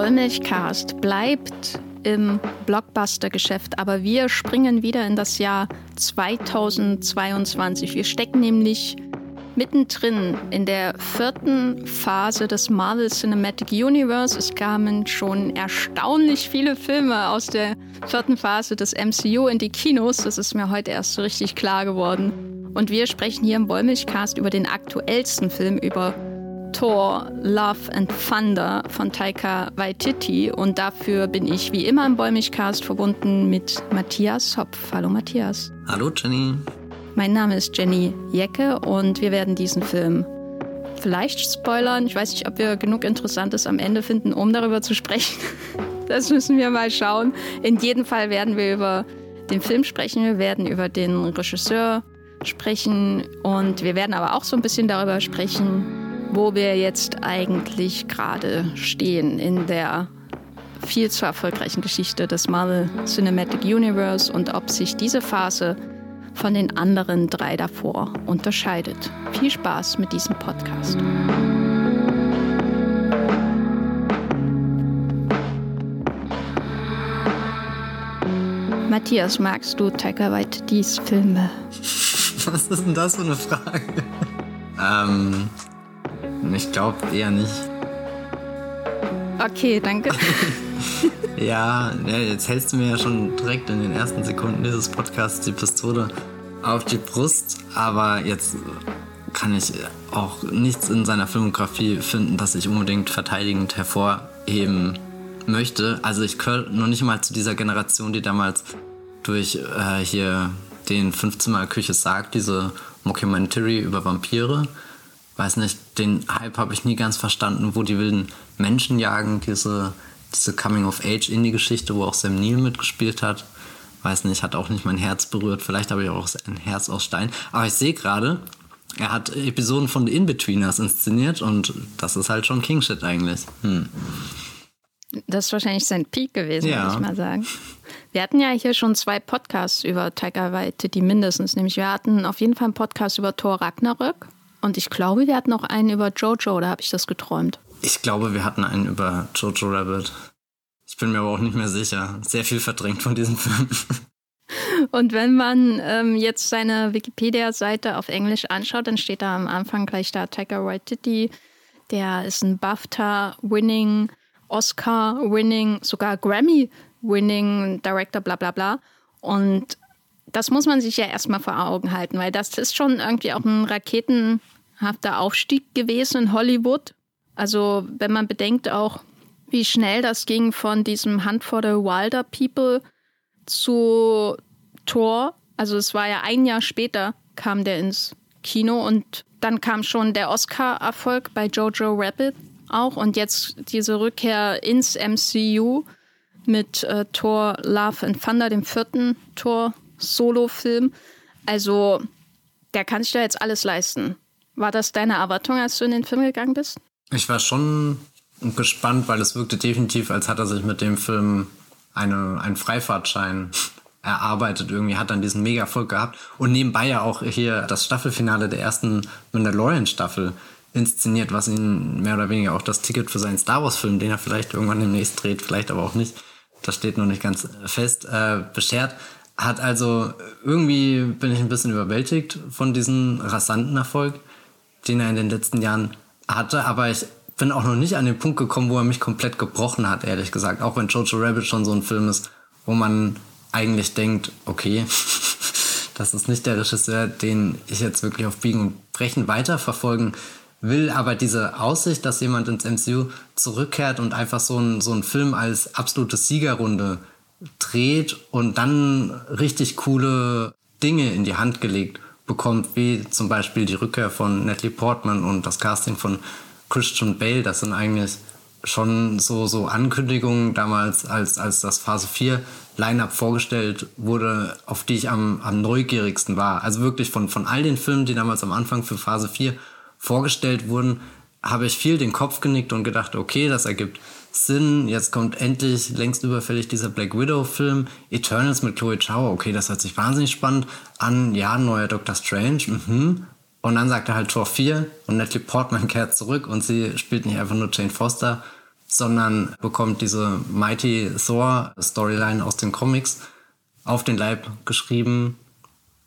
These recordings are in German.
Wollmilchcast bleibt im Blockbuster-Geschäft, aber wir springen wieder in das Jahr 2022. Wir stecken nämlich mittendrin in der vierten Phase des Marvel Cinematic Universe. Es kamen schon erstaunlich viele Filme aus der vierten Phase des MCU in die Kinos. Das ist mir heute erst so richtig klar geworden. Und wir sprechen hier im Wollmilchcast über den aktuellsten Film, über Thor, Love and Thunder von Taika Waititi. Und dafür bin ich wie immer im Bäumigcast verbunden mit Matthias Hopf. Hallo Matthias. Hallo Jenny. Mein Name ist Jenny Jecke und wir werden diesen Film vielleicht spoilern. Ich weiß nicht, ob wir genug Interessantes am Ende finden, um darüber zu sprechen. Das müssen wir mal schauen. In jedem Fall werden wir über den Film sprechen. Wir werden über den Regisseur sprechen und wir werden aber auch so ein bisschen darüber sprechen, wo wir jetzt eigentlich gerade stehen in der viel zu erfolgreichen Geschichte des Marvel Cinematic Universe und ob sich diese Phase von den anderen drei davor unterscheidet. Viel Spaß mit diesem Podcast. Matthias, magst du Taika Waititis Filme? Was ist denn das für eine Frage? ähm, ich glaube eher nicht. Okay, danke. ja, jetzt hältst du mir ja schon direkt in den ersten Sekunden dieses Podcasts die Pistole auf die Brust, aber jetzt kann ich auch nichts in seiner Filmografie finden, das ich unbedingt verteidigend hervorheben möchte. Also ich gehöre noch nicht mal zu dieser Generation, die damals durch äh, hier den Fünfzimmer Küche sagt, diese Mockumentary über Vampire weiß nicht, den Hype habe ich nie ganz verstanden, wo die wilden Menschen jagen, diese, diese Coming-of-Age-Indie-Geschichte, wo auch Sam Neill mitgespielt hat. Weiß nicht, hat auch nicht mein Herz berührt. Vielleicht habe ich auch ein Herz aus Stein. Aber ich sehe gerade, er hat Episoden von The In-Betweeners inszeniert und das ist halt schon King-Shit eigentlich. Hm. Das ist wahrscheinlich sein Peak gewesen, ja. würde ich mal sagen. Wir hatten ja hier schon zwei Podcasts über Taika Waititi mindestens. Nämlich wir hatten auf jeden Fall einen Podcast über Thor Ragnarök und ich glaube, wir hatten noch einen über Jojo, oder habe ich das geträumt? Ich glaube, wir hatten einen über Jojo Rabbit. Ich bin mir aber auch nicht mehr sicher. Sehr viel verdrängt von diesem Film. Und wenn man ähm, jetzt seine Wikipedia-Seite auf Englisch anschaut, dann steht da am Anfang gleich da Taika Waititi. Der ist ein BAFTA-winning, Oscar-winning, sogar Grammy-winning Director, bla bla bla. Und das muss man sich ja erstmal vor Augen halten, weil das ist schon irgendwie auch ein raketenhafter Aufstieg gewesen in Hollywood. Also wenn man bedenkt auch, wie schnell das ging von diesem Hunt for the Wilder People zu Thor. Also es war ja ein Jahr später kam der ins Kino und dann kam schon der Oscar-Erfolg bei Jojo Rabbit auch und jetzt diese Rückkehr ins MCU mit äh, Thor Love and Thunder, dem vierten Thor Solo-Film. Also, der kann sich da jetzt alles leisten. War das deine Erwartung, als du in den Film gegangen bist? Ich war schon gespannt, weil es wirkte definitiv, als hat er sich mit dem Film eine, einen Freifahrtschein erarbeitet. Irgendwie hat dann diesen Mega-Erfolg gehabt. Und nebenbei ja auch hier das Staffelfinale der ersten Mandalorian-Staffel inszeniert, was ihn mehr oder weniger auch das Ticket für seinen Star Wars-Film, den er vielleicht irgendwann demnächst dreht, vielleicht aber auch nicht, das steht noch nicht ganz fest, äh, beschert hat also irgendwie bin ich ein bisschen überwältigt von diesem rasanten Erfolg, den er in den letzten Jahren hatte, aber ich bin auch noch nicht an den Punkt gekommen, wo er mich komplett gebrochen hat, ehrlich gesagt. Auch wenn Jojo Rabbit schon so ein Film ist, wo man eigentlich denkt, okay, das ist nicht der Regisseur, den ich jetzt wirklich auf Biegen und Brechen weiterverfolgen will, aber diese Aussicht, dass jemand ins MCU zurückkehrt und einfach so ein, so Film als absolute Siegerrunde dreht und dann richtig coole Dinge in die Hand gelegt bekommt, wie zum Beispiel die Rückkehr von Natalie Portman und das Casting von Christian Bale. Das sind eigentlich schon so, so Ankündigungen damals, als, als das Phase 4 Line-Up vorgestellt wurde, auf die ich am, am neugierigsten war. Also wirklich von, von all den Filmen, die damals am Anfang für Phase 4 vorgestellt wurden, habe ich viel den Kopf genickt und gedacht, okay, das ergibt Sinn. Jetzt kommt endlich längst überfällig dieser Black Widow-Film. Eternals mit Chloe Chow. Okay, das hört sich wahnsinnig spannend an. Ja, neuer Doctor Strange. Mhm. Und dann sagt er halt Tor 4 und Natalie Portman kehrt zurück und sie spielt nicht einfach nur Jane Foster, sondern bekommt diese Mighty Thor Storyline aus den Comics auf den Leib geschrieben.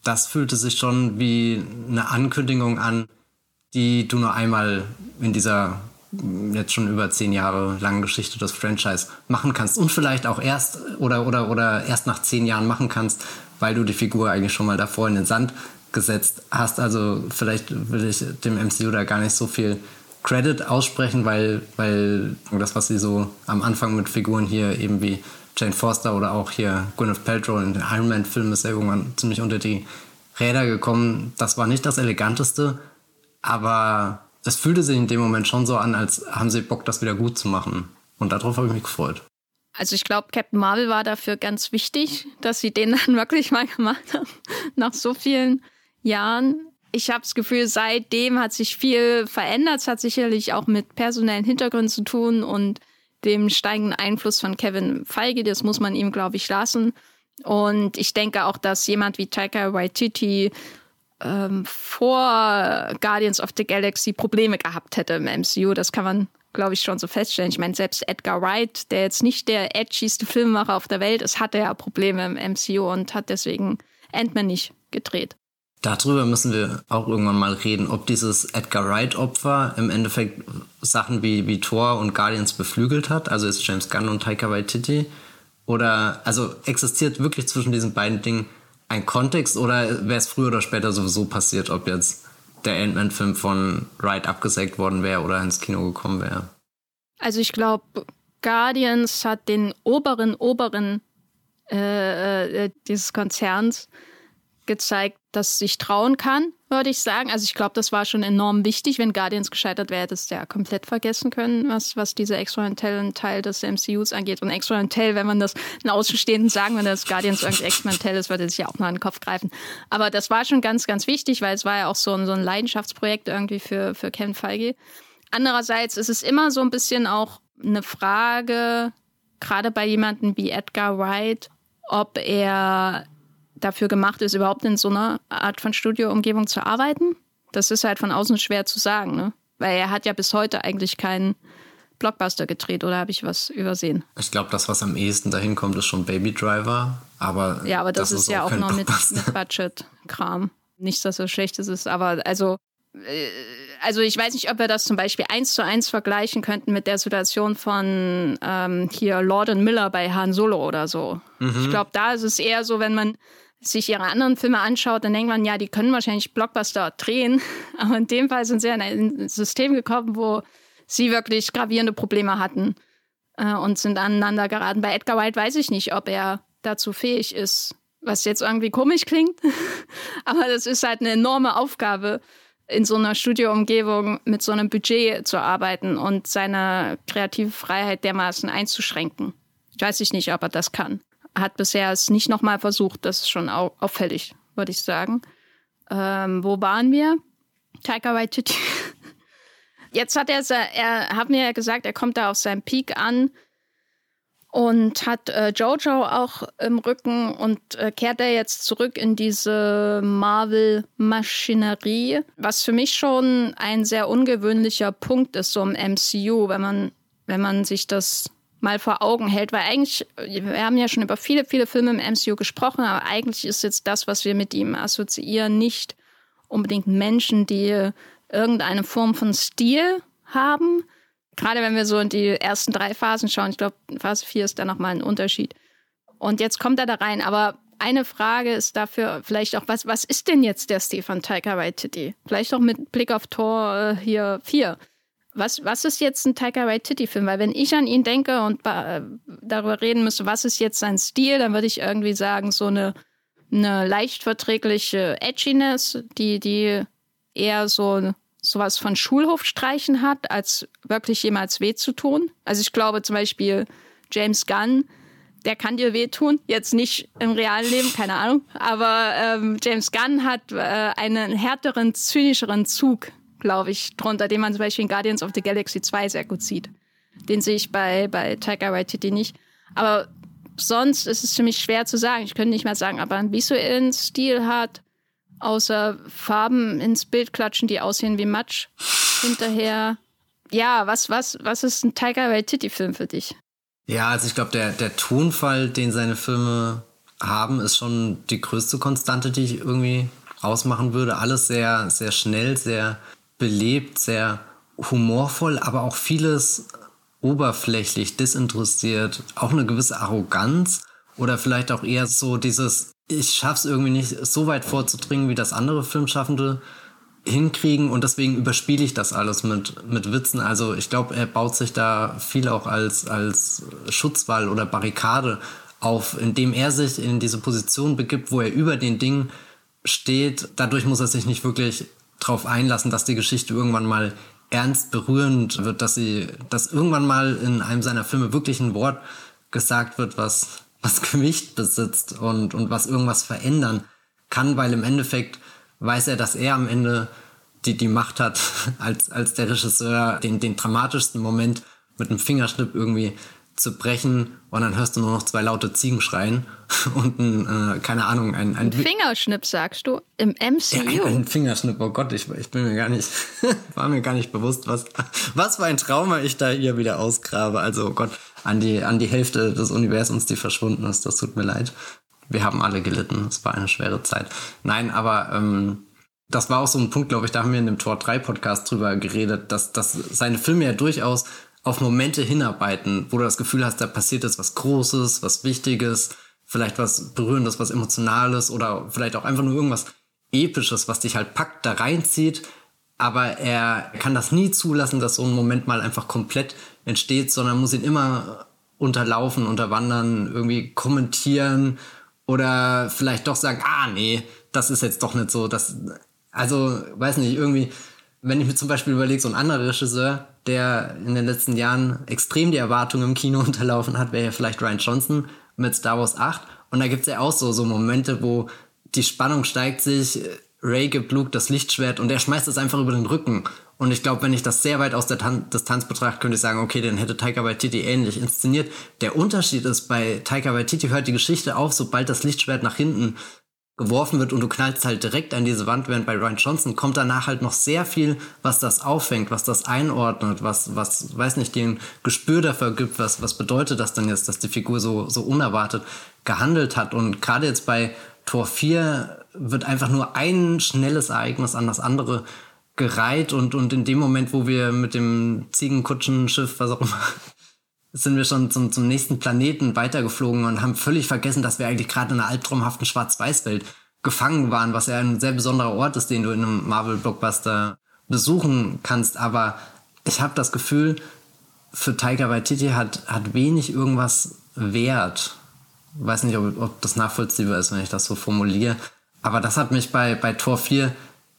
Das fühlte sich schon wie eine Ankündigung an, die du nur einmal in dieser jetzt schon über zehn Jahre langen Geschichte des Franchise machen kannst und vielleicht auch erst oder oder oder erst nach zehn Jahren machen kannst, weil du die Figur eigentlich schon mal davor in den Sand gesetzt hast. Also vielleicht will ich dem MCU da gar nicht so viel Credit aussprechen, weil, weil das, was sie so am Anfang mit Figuren hier eben wie Jane Foster oder auch hier Gwyneth Paltrow in den Iron Man-Film ist ja irgendwann ziemlich unter die Räder gekommen. Das war nicht das Eleganteste, aber es fühlte sich in dem Moment schon so an, als haben sie Bock, das wieder gut zu machen. Und darauf habe ich mich gefreut. Also ich glaube, Captain Marvel war dafür ganz wichtig, dass sie den dann wirklich mal gemacht haben, nach so vielen Jahren ich habe das Gefühl, seitdem hat sich viel verändert. Es hat sicherlich auch mit personellen Hintergründen zu tun und dem steigenden Einfluss von Kevin Feige. Das muss man ihm, glaube ich, lassen. Und ich denke auch, dass jemand wie Taika Waititi ähm, vor Guardians of the Galaxy Probleme gehabt hätte im MCU. Das kann man, glaube ich, schon so feststellen. Ich meine, selbst Edgar Wright, der jetzt nicht der edgyste Filmemacher auf der Welt ist, hatte ja Probleme im MCU und hat deswegen Ant-Man nicht gedreht. Darüber müssen wir auch irgendwann mal reden, ob dieses Edgar Wright-Opfer im Endeffekt Sachen wie, wie Thor und Guardians beflügelt hat, also ist James Gunn und Taika Waititi, oder also existiert wirklich zwischen diesen beiden Dingen ein Kontext oder wäre es früher oder später sowieso passiert, ob jetzt der Ant-Man-Film von Wright abgesägt worden wäre oder ins Kino gekommen wäre? Also ich glaube, Guardians hat den oberen, oberen äh, äh, dieses Konzerns gezeigt, dass sich trauen kann, würde ich sagen. Also ich glaube, das war schon enorm wichtig. Wenn Guardians gescheitert wäre, hätte es ja komplett vergessen können, was, was dieser experimentellen Teil des MCUs angeht. Und experimentell, wenn man das einen Außenstehenden sagen, wenn das Guardians irgendwie experimentell ist, würde sich ja auch mal in den Kopf greifen. Aber das war schon ganz, ganz wichtig, weil es war ja auch so ein, so ein Leidenschaftsprojekt irgendwie für, für Kevin Feige. Andererseits ist es immer so ein bisschen auch eine Frage, gerade bei jemandem wie Edgar Wright, ob er dafür gemacht ist, überhaupt in so einer Art von Studioumgebung zu arbeiten. Das ist halt von außen schwer zu sagen, ne? Weil er hat ja bis heute eigentlich keinen Blockbuster gedreht oder habe ich was übersehen? Ich glaube, das, was am ehesten dahin kommt, ist schon Baby Driver. Aber ja, aber das, das ist, ist, ja auch, auch noch mit, mit Budget-Kram. Nicht, dass es schlecht ist, aber also, äh, also ich weiß nicht, ob wir das zum Beispiel eins zu eins vergleichen könnten mit der Situation von ähm, hier Lord and Miller bei Han Solo oder so. Mhm. Ich glaube, da ist es eher so, wenn man sich ihre anderen Filme anschaut, dann denkt man, ja, die können wahrscheinlich Blockbuster drehen. Aber in dem Fall sind sie in ein System gekommen, wo sie wirklich gravierende Probleme hatten äh, und sind aneinander geraten. Bei Edgar White weiß ich nicht, ob er dazu fähig ist, was jetzt irgendwie komisch klingt. Aber das ist halt eine enorme Aufgabe, in so einer Studioumgebung mit so einem Budget zu arbeiten und seine kreative Freiheit dermaßen einzuschränken. Ich weiß nicht, ob er das kann hat bisher es nicht nochmal versucht. Das ist schon au auffällig, würde ich sagen. Ähm, wo waren wir? Taika Waititi. Jetzt hat er, er hat mir ja gesagt, er kommt da auf seinem Peak an und hat äh, Jojo auch im Rücken und äh, kehrt er jetzt zurück in diese Marvel-Maschinerie, was für mich schon ein sehr ungewöhnlicher Punkt ist, so im MCU, wenn man, wenn man sich das mal vor Augen hält, weil eigentlich, wir haben ja schon über viele, viele Filme im MCU gesprochen, aber eigentlich ist jetzt das, was wir mit ihm assoziieren, nicht unbedingt Menschen, die irgendeine Form von Stil haben. Gerade wenn wir so in die ersten drei Phasen schauen, ich glaube, Phase 4 ist da nochmal ein Unterschied. Und jetzt kommt er da rein, aber eine Frage ist dafür vielleicht auch, was, was ist denn jetzt der Stefan Taika Waititi? Vielleicht auch mit Blick auf Tor äh, hier 4 was, was ist jetzt ein Taika Waititi-Film? Weil wenn ich an ihn denke und äh, darüber reden müsste, was ist jetzt sein Stil, dann würde ich irgendwie sagen, so eine, eine leicht verträgliche Edginess, die, die eher so sowas von Schulhofstreichen hat, als wirklich jemals weh zu tun. Also ich glaube zum Beispiel James Gunn, der kann dir wehtun. Jetzt nicht im realen Leben, keine Ahnung. Aber ähm, James Gunn hat äh, einen härteren, zynischeren Zug glaube ich, drunter, den man zum Beispiel in Guardians of the Galaxy 2 sehr gut sieht. Den sehe ich bei, bei Taika Waititi nicht. Aber sonst ist es für mich schwer zu sagen. Ich könnte nicht mehr sagen, ob er einen visuellen Stil hat, außer Farben ins Bild klatschen, die aussehen wie Matsch hinterher. ja, was, was, was ist ein Tiger Waititi-Film für dich? Ja, also ich glaube, der, der Tonfall, den seine Filme haben, ist schon die größte Konstante, die ich irgendwie ausmachen würde. Alles sehr, sehr schnell, sehr belebt, sehr humorvoll, aber auch vieles oberflächlich, disinteressiert, auch eine gewisse Arroganz oder vielleicht auch eher so dieses, ich schaff's irgendwie nicht so weit vorzudringen, wie das andere Filmschaffende hinkriegen und deswegen überspiele ich das alles mit, mit Witzen. Also ich glaube, er baut sich da viel auch als, als Schutzwall oder Barrikade auf, indem er sich in diese Position begibt, wo er über den Dingen steht. Dadurch muss er sich nicht wirklich darauf einlassen, dass die Geschichte irgendwann mal ernst berührend wird, dass sie, dass irgendwann mal in einem seiner Filme wirklich ein Wort gesagt wird, was, was Gewicht besitzt und, und was irgendwas verändern kann, weil im Endeffekt weiß er, dass er am Ende die, die Macht hat, als, als der Regisseur den, den dramatischsten Moment mit einem Fingerschnipp irgendwie zu brechen und dann hörst du nur noch zwei laute Ziegen schreien und ein, äh, keine Ahnung, ein, ein, ein Fingerschnipp, sagst du, im MCU. Ja, ein, ein, Fingerschnipp, oh Gott, ich, ich bin mir gar nicht, war mir gar nicht bewusst, was, was für ein Trauma ich da hier wieder ausgrabe. Also, oh Gott, an die, an die Hälfte des Universums, die verschwunden ist, das tut mir leid. Wir haben alle gelitten, es war eine schwere Zeit. Nein, aber ähm, das war auch so ein Punkt, glaube ich, da haben wir in dem Tor 3 Podcast drüber geredet, dass, dass seine Filme ja durchaus auf Momente hinarbeiten, wo du das Gefühl hast, da passiert jetzt was Großes, was Wichtiges, vielleicht was Berührendes, was Emotionales oder vielleicht auch einfach nur irgendwas Episches, was dich halt packt, da reinzieht. Aber er kann das nie zulassen, dass so ein Moment mal einfach komplett entsteht, sondern muss ihn immer unterlaufen, unterwandern, irgendwie kommentieren oder vielleicht doch sagen, ah nee, das ist jetzt doch nicht so. Das, also, weiß nicht, irgendwie, wenn ich mir zum Beispiel überlege, so ein anderer Regisseur, der in den letzten Jahren extrem die Erwartungen im Kino unterlaufen hat, wäre ja vielleicht Ryan Johnson mit Star Wars 8. Und da gibt's ja auch so, so Momente, wo die Spannung steigt sich, Ray gibt Luke das Lichtschwert und er schmeißt es einfach über den Rücken. Und ich glaube, wenn ich das sehr weit aus der Tan Distanz betrachte, könnte ich sagen, okay, den hätte Taika Waititi ähnlich inszeniert. Der Unterschied ist, bei Taika Waititi hört die Geschichte auf, sobald das Lichtschwert nach hinten geworfen wird und du knallst halt direkt an diese Wand, während bei Ryan Johnson kommt danach halt noch sehr viel, was das auffängt, was das einordnet, was, was, weiß nicht, den Gespür dafür gibt, was, was bedeutet das denn jetzt, dass die Figur so, so unerwartet gehandelt hat. Und gerade jetzt bei Tor 4 wird einfach nur ein schnelles Ereignis an das andere gereiht und, und in dem Moment, wo wir mit dem Ziegenkutschenschiff, was auch immer, sind wir schon zum, zum nächsten Planeten weitergeflogen und haben völlig vergessen, dass wir eigentlich gerade in einer albtraumhaften Schwarz-Weiß-Welt gefangen waren, was ja ein sehr besonderer Ort ist, den du in einem Marvel-Blockbuster besuchen kannst. Aber ich habe das Gefühl, für Taika Waititi hat, hat wenig irgendwas Wert. Ich weiß nicht, ob, ob das nachvollziehbar ist, wenn ich das so formuliere. Aber das hat mich bei, bei Tor 4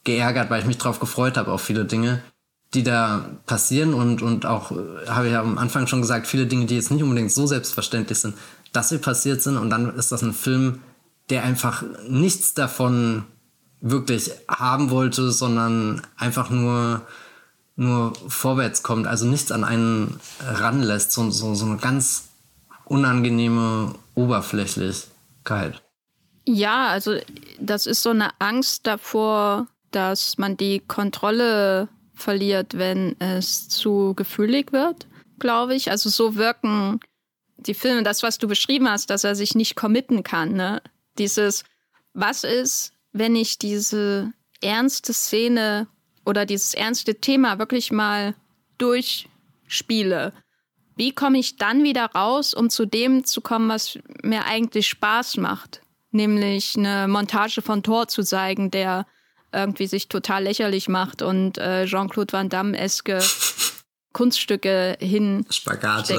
geärgert, weil ich mich darauf gefreut habe auf viele Dinge, die da passieren und, und auch, äh, habe ich ja am Anfang schon gesagt, viele Dinge, die jetzt nicht unbedingt so selbstverständlich sind, dass sie passiert sind und dann ist das ein Film, der einfach nichts davon wirklich haben wollte, sondern einfach nur, nur vorwärts kommt, also nichts an einen ranlässt, so, so, so eine ganz unangenehme Oberflächlichkeit. Ja, also das ist so eine Angst davor, dass man die Kontrolle verliert, wenn es zu gefühlig wird, glaube ich. Also so wirken die Filme, das, was du beschrieben hast, dass er sich nicht committen kann. Ne? Dieses, was ist, wenn ich diese ernste Szene oder dieses ernste Thema wirklich mal durchspiele? Wie komme ich dann wieder raus, um zu dem zu kommen, was mir eigentlich Spaß macht? Nämlich eine Montage von Thor zu zeigen, der irgendwie sich total lächerlich macht und äh, Jean-Claude Van Damme-eske Kunststücke hin. Spagat.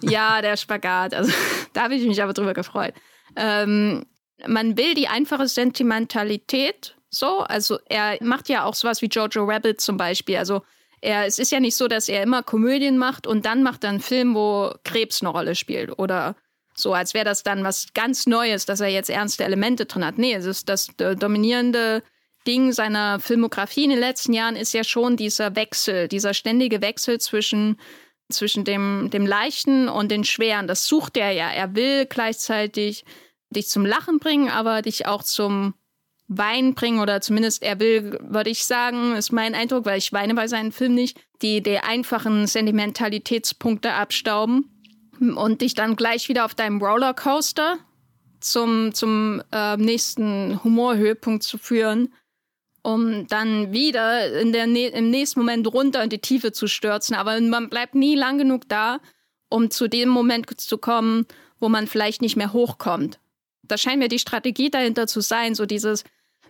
ja, der Spagat. Also da habe ich mich aber drüber gefreut. Ähm, man will die einfache Sentimentalität so. Also er macht ja auch sowas wie Jojo Rabbit zum Beispiel. Also er, es ist ja nicht so, dass er immer Komödien macht und dann macht er einen Film, wo Krebs eine Rolle spielt oder so, als wäre das dann was ganz Neues, dass er jetzt ernste Elemente drin hat. Nee, es ist das dominierende Ding seiner Filmografie in den letzten Jahren ist ja schon dieser Wechsel, dieser ständige Wechsel zwischen, zwischen dem, dem Leichten und den Schweren. Das sucht er ja. Er will gleichzeitig dich zum Lachen bringen, aber dich auch zum Wein bringen oder zumindest er will, würde ich sagen, ist mein Eindruck, weil ich weine bei seinen Filmen nicht, die die einfachen Sentimentalitätspunkte abstauben und dich dann gleich wieder auf deinem Rollercoaster zum, zum äh, nächsten Humorhöhepunkt zu führen, um dann wieder in der, im nächsten Moment runter in die Tiefe zu stürzen. Aber man bleibt nie lang genug da, um zu dem Moment zu kommen, wo man vielleicht nicht mehr hochkommt. Das scheint mir die Strategie dahinter zu sein, so dieses,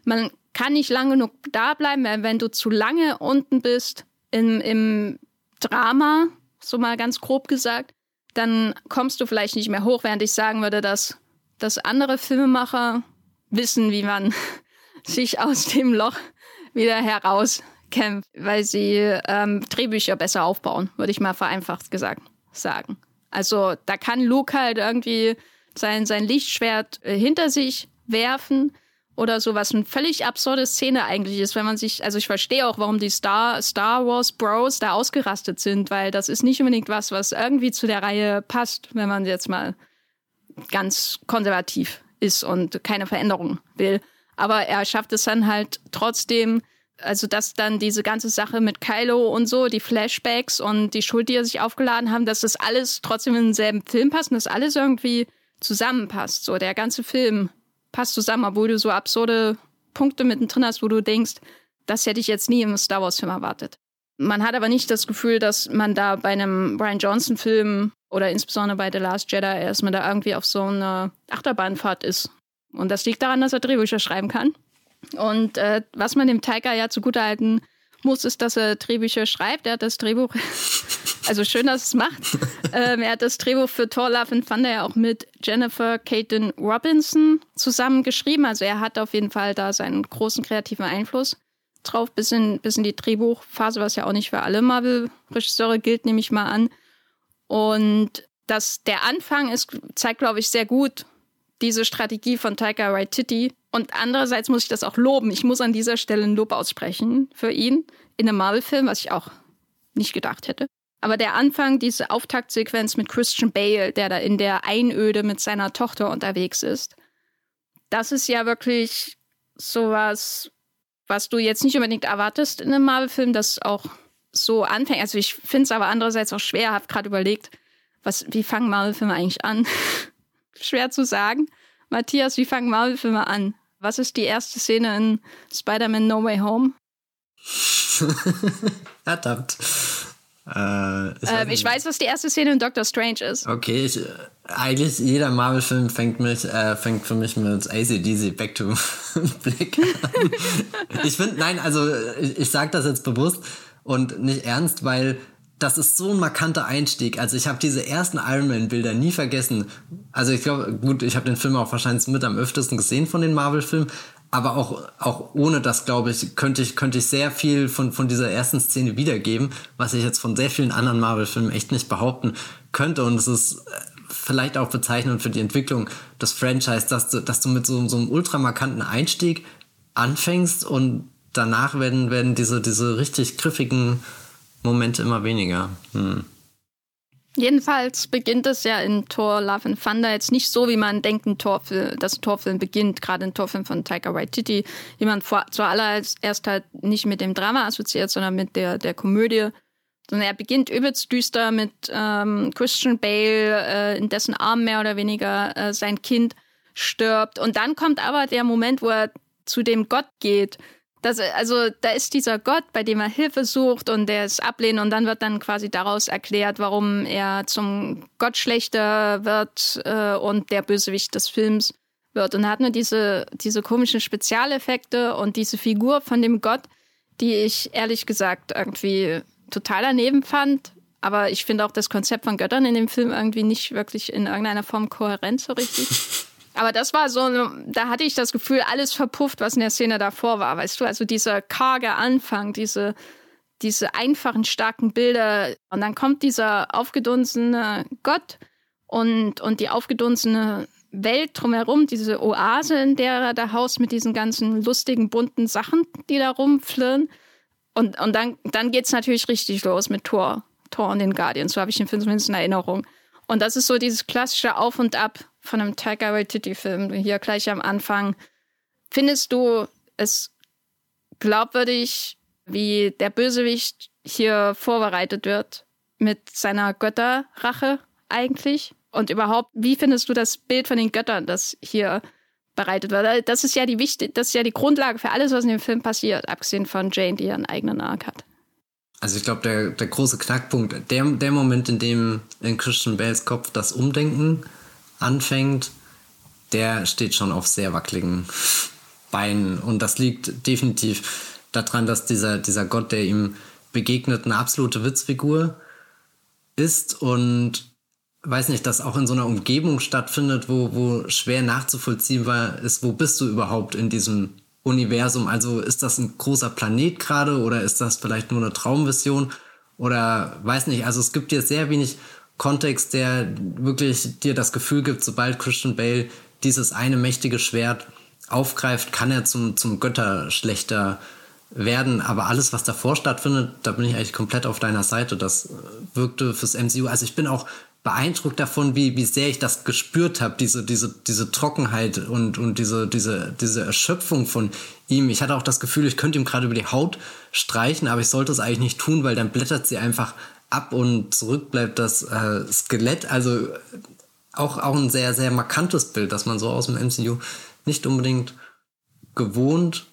man kann nicht lang genug da bleiben, wenn du zu lange unten bist im, im Drama, so mal ganz grob gesagt, dann kommst du vielleicht nicht mehr hoch, während ich sagen würde, dass, dass andere Filmemacher wissen, wie man sich aus dem Loch wieder herauskämpft, weil sie ähm, Drehbücher besser aufbauen, würde ich mal vereinfacht gesagt sagen. Also da kann Luke halt irgendwie sein, sein Lichtschwert äh, hinter sich werfen oder so, was eine völlig absurde Szene eigentlich ist, wenn man sich, also ich verstehe auch, warum die Star, Star Wars Bros da ausgerastet sind, weil das ist nicht unbedingt was, was irgendwie zu der Reihe passt, wenn man jetzt mal ganz konservativ ist und keine Veränderung will. Aber er schafft es dann halt trotzdem, also dass dann diese ganze Sache mit Kylo und so, die Flashbacks und die Schuld, die er sich aufgeladen haben, dass das alles trotzdem in denselben Film passt und dass alles irgendwie zusammenpasst. So, der ganze Film passt zusammen, obwohl du so absurde Punkte mittendrin hast, wo du denkst, das hätte ich jetzt nie im Star Wars-Film erwartet. Man hat aber nicht das Gefühl, dass man da bei einem Brian Johnson-Film oder insbesondere bei The Last Jedi erstmal da irgendwie auf so einer Achterbahnfahrt ist. Und das liegt daran, dass er Drehbücher schreiben kann. Und äh, was man dem Tiger ja zugutehalten muss, ist, dass er Drehbücher schreibt. Er hat das Drehbuch, also schön, dass es macht. ähm, er hat das Drehbuch für Thor Love and Thunder ja auch mit Jennifer Caton Robinson zusammen geschrieben. Also er hat auf jeden Fall da seinen großen kreativen Einfluss drauf, bis in, bis in die Drehbuchphase, was ja auch nicht für alle Marvel-Regisseure gilt, nehme ich mal an. Und das, der Anfang ist, zeigt, glaube ich, sehr gut diese Strategie von Taika Waititi, und andererseits muss ich das auch loben. Ich muss an dieser Stelle ein Lob aussprechen für ihn in einem Marvel-Film, was ich auch nicht gedacht hätte. Aber der Anfang, diese Auftaktsequenz mit Christian Bale, der da in der Einöde mit seiner Tochter unterwegs ist, das ist ja wirklich sowas, was du jetzt nicht unbedingt erwartest in einem Marvel-Film, das auch so anfängt. Also ich finde es aber andererseits auch schwer, habe gerade überlegt, was, wie fangen Marvel-Filme eigentlich an? schwer zu sagen. Matthias, wie fangen Marvel-Filme an? Was ist die erste Szene in Spider-Man No Way Home? Verdammt. Äh, ich, äh, ich weiß, was die erste Szene in Doctor Strange ist. Okay, ich, eigentlich jeder Marvel-Film fängt, äh, fängt für mich mit ACDC Back to Black an. ich finde, nein, also ich, ich sage das jetzt bewusst und nicht ernst, weil das ist so ein markanter Einstieg. Also ich habe diese ersten Iron Man Bilder nie vergessen. Also ich glaube, gut, ich habe den Film auch wahrscheinlich mit am öftesten gesehen von den Marvel Filmen, aber auch auch ohne das glaube ich könnte ich könnte ich sehr viel von von dieser ersten Szene wiedergeben, was ich jetzt von sehr vielen anderen Marvel Filmen echt nicht behaupten könnte und es ist äh, vielleicht auch bezeichnend für die Entwicklung des Franchise, dass du dass du mit so, so einem ultramarkanten Einstieg anfängst und danach werden werden diese diese richtig griffigen Momente immer weniger. Hm. Jedenfalls beginnt es ja in Thor Love and Thunder jetzt nicht so, wie man denkt, ein Torfilm, dass Torfilm beginnt, gerade ein Torfilm von Taika Waititi, wie man vor, zuallererst halt nicht mit dem Drama assoziiert, sondern mit der, der Komödie. Sondern er beginnt übelst düster mit ähm, Christian Bale, äh, in dessen Arm mehr oder weniger äh, sein Kind stirbt. Und dann kommt aber der Moment, wo er zu dem Gott geht, das, also da ist dieser Gott, bei dem er Hilfe sucht und der ist ablehnt und dann wird dann quasi daraus erklärt, warum er zum Gott schlechter wird äh, und der Bösewicht des Films wird. Und er hat nur diese, diese komischen Spezialeffekte und diese Figur von dem Gott, die ich ehrlich gesagt irgendwie total daneben fand. Aber ich finde auch das Konzept von Göttern in dem Film irgendwie nicht wirklich in irgendeiner Form kohärent so richtig. Aber das war so, da hatte ich das Gefühl, alles verpufft, was in der Szene davor war, weißt du? Also dieser karge Anfang, diese, diese einfachen, starken Bilder. Und dann kommt dieser aufgedunsene Gott und, und die aufgedunsene Welt drumherum, diese Oase, in der er da haust mit diesen ganzen lustigen, bunten Sachen, die da rumflirren. Und, und dann, dann geht es natürlich richtig los mit Thor, Thor und den Guardians. So habe ich den Film zumindest in Erinnerung. Und das ist so dieses klassische Auf und Ab von einem Taika Waititi-Film. Hier gleich am Anfang. Findest du es glaubwürdig, wie der Bösewicht hier vorbereitet wird mit seiner Götterrache eigentlich? Und überhaupt, wie findest du das Bild von den Göttern, das hier bereitet wird? Das ist ja die wichtig, das ist ja die Grundlage für alles, was in dem Film passiert, abgesehen von Jane, die ihren eigenen Arc hat. Also ich glaube, der, der große Knackpunkt, der, der Moment, in dem in Christian Bales Kopf das Umdenken anfängt, der steht schon auf sehr wackeligen Beinen. Und das liegt definitiv daran, dass dieser, dieser Gott, der ihm begegnet, eine absolute Witzfigur ist und weiß nicht, dass auch in so einer Umgebung stattfindet, wo, wo schwer nachzuvollziehen war, ist, wo bist du überhaupt in diesem Universum? Also ist das ein großer Planet gerade oder ist das vielleicht nur eine Traumvision? Oder weiß nicht, also es gibt hier sehr wenig Kontext, der wirklich dir das Gefühl gibt, sobald Christian Bale dieses eine mächtige Schwert aufgreift, kann er zum, zum Götterschlechter werden. Aber alles, was davor stattfindet, da bin ich eigentlich komplett auf deiner Seite. Das wirkte fürs MCU. Also ich bin auch beeindruckt davon, wie, wie sehr ich das gespürt habe, diese, diese, diese Trockenheit und, und diese, diese, diese Erschöpfung von ihm. Ich hatte auch das Gefühl, ich könnte ihm gerade über die Haut streichen, aber ich sollte es eigentlich nicht tun, weil dann blättert sie einfach ab und zurück bleibt das äh, Skelett. Also auch, auch ein sehr, sehr markantes Bild, das man so aus dem MCU nicht unbedingt gewohnt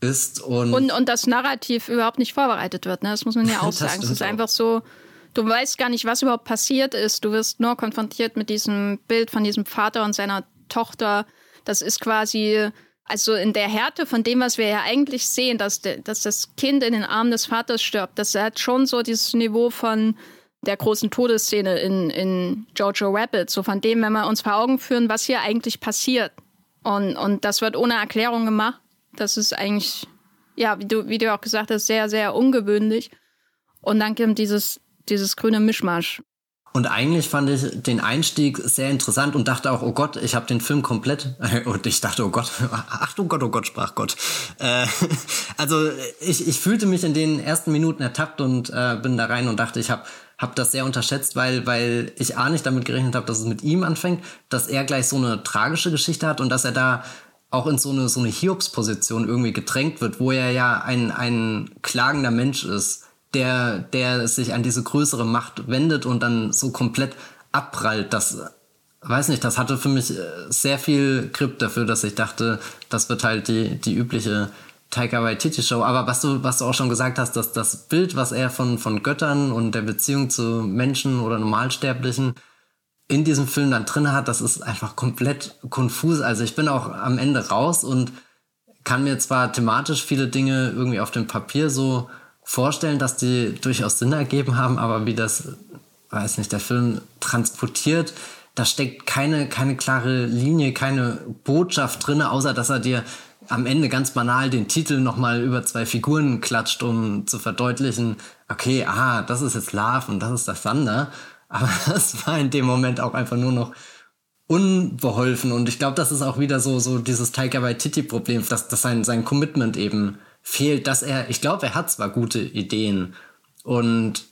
ist. Und, und, und das Narrativ überhaupt nicht vorbereitet wird. Ne? Das muss man ja auch sagen. Es ist einfach so, du weißt gar nicht, was überhaupt passiert ist. Du wirst nur konfrontiert mit diesem Bild von diesem Vater und seiner Tochter. Das ist quasi, also in der Härte von dem, was wir ja eigentlich sehen, dass, de, dass das Kind in den Armen des Vaters stirbt, das hat schon so dieses Niveau von der großen Todesszene in, in Jojo Rabbit, so von dem, wenn wir uns vor Augen führen, was hier eigentlich passiert. Und, und das wird ohne Erklärung gemacht. Das ist eigentlich, ja, wie du, wie du auch gesagt hast, sehr, sehr ungewöhnlich. Und dann kommt dieses dieses grüne Mischmasch. Und eigentlich fand ich den Einstieg sehr interessant und dachte auch, oh Gott, ich habe den Film komplett. Und ich dachte, oh Gott, ach du Gott, oh Gott, sprach Gott. Äh, also ich, ich fühlte mich in den ersten Minuten ertappt und äh, bin da rein und dachte, ich habe hab das sehr unterschätzt, weil, weil ich A nicht damit gerechnet habe, dass es mit ihm anfängt, dass er gleich so eine tragische Geschichte hat und dass er da auch in so eine, so eine Hiobs-Position irgendwie gedrängt wird, wo er ja ein, ein klagender Mensch ist der, der sich an diese größere Macht wendet und dann so komplett abprallt. Das, weiß nicht, das hatte für mich äh, sehr viel Grip dafür, dass ich dachte, das wird halt die, die übliche Taika Waititi Show. Aber was du, was du auch schon gesagt hast, dass das Bild, was er von, von Göttern und der Beziehung zu Menschen oder Normalsterblichen in diesem Film dann drin hat, das ist einfach komplett konfus. Also ich bin auch am Ende raus und kann mir zwar thematisch viele Dinge irgendwie auf dem Papier so vorstellen, dass die durchaus Sinn ergeben haben, aber wie das, weiß nicht, der Film transportiert, da steckt keine, keine klare Linie, keine Botschaft drin, außer dass er dir am Ende ganz banal den Titel nochmal über zwei Figuren klatscht, um zu verdeutlichen, okay, aha, das ist jetzt Love und das ist das Thunder. Aber das war in dem Moment auch einfach nur noch unbeholfen. Und ich glaube, das ist auch wieder so, so dieses Taika Waititi-Problem, dass, dass sein, sein Commitment eben fehlt, dass er, ich glaube, er hat zwar gute Ideen und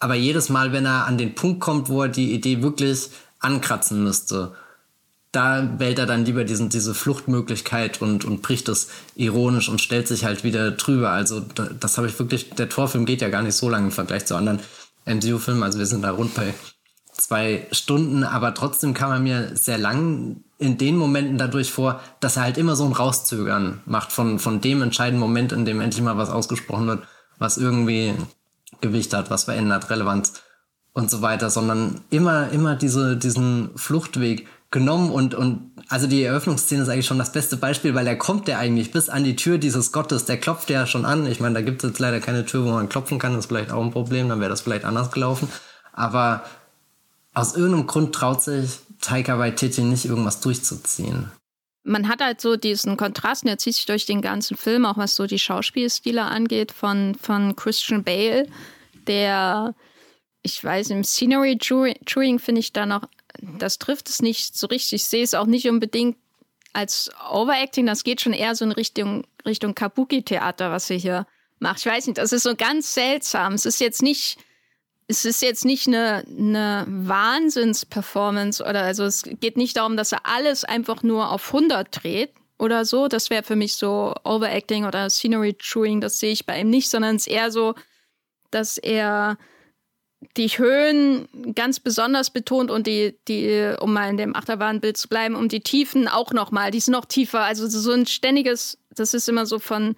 aber jedes Mal, wenn er an den Punkt kommt, wo er die Idee wirklich ankratzen müsste, da wählt er dann lieber diesen, diese Fluchtmöglichkeit und, und bricht es ironisch und stellt sich halt wieder drüber. Also das, habe ich wirklich, der Torfilm geht ja gar nicht so lange im Vergleich zu anderen MCU-Filmen. Also wir sind da rund bei zwei Stunden, aber trotzdem kam er mir sehr lang in den Momenten dadurch vor, dass er halt immer so ein Rauszögern macht von, von dem entscheidenden Moment, in dem endlich mal was ausgesprochen wird, was irgendwie Gewicht hat, was verändert, Relevanz und so weiter, sondern immer, immer diese, diesen Fluchtweg genommen und, und also die Eröffnungsszene ist eigentlich schon das beste Beispiel, weil er kommt ja eigentlich bis an die Tür dieses Gottes, der klopft ja schon an. Ich meine, da gibt es jetzt leider keine Tür, wo man klopfen kann, das ist vielleicht auch ein Problem, dann wäre das vielleicht anders gelaufen. Aber aus irgendeinem Grund traut sich Taika Waititi nicht irgendwas durchzuziehen. Man hat halt so diesen Kontrast, der zieht sich durch den ganzen Film, auch was so die Schauspielstile angeht, von, von Christian Bale, der, ich weiß, im Scenery Chewing finde ich da noch, das trifft es nicht so richtig. Ich sehe es auch nicht unbedingt als Overacting, das geht schon eher so in Richtung, Richtung Kabuki-Theater, was sie hier macht. Ich weiß nicht, das ist so ganz seltsam. Es ist jetzt nicht es ist jetzt nicht eine, eine Wahnsinns-Performance oder also es geht nicht darum, dass er alles einfach nur auf 100 dreht, oder so. Das wäre für mich so Overacting oder Scenery Chewing, das sehe ich bei ihm nicht, sondern es ist eher so, dass er die Höhen ganz besonders betont und die, die, um mal in dem Achterbahnbild zu bleiben, um die Tiefen auch nochmal, die sind noch tiefer. Also so ein ständiges, das ist immer so von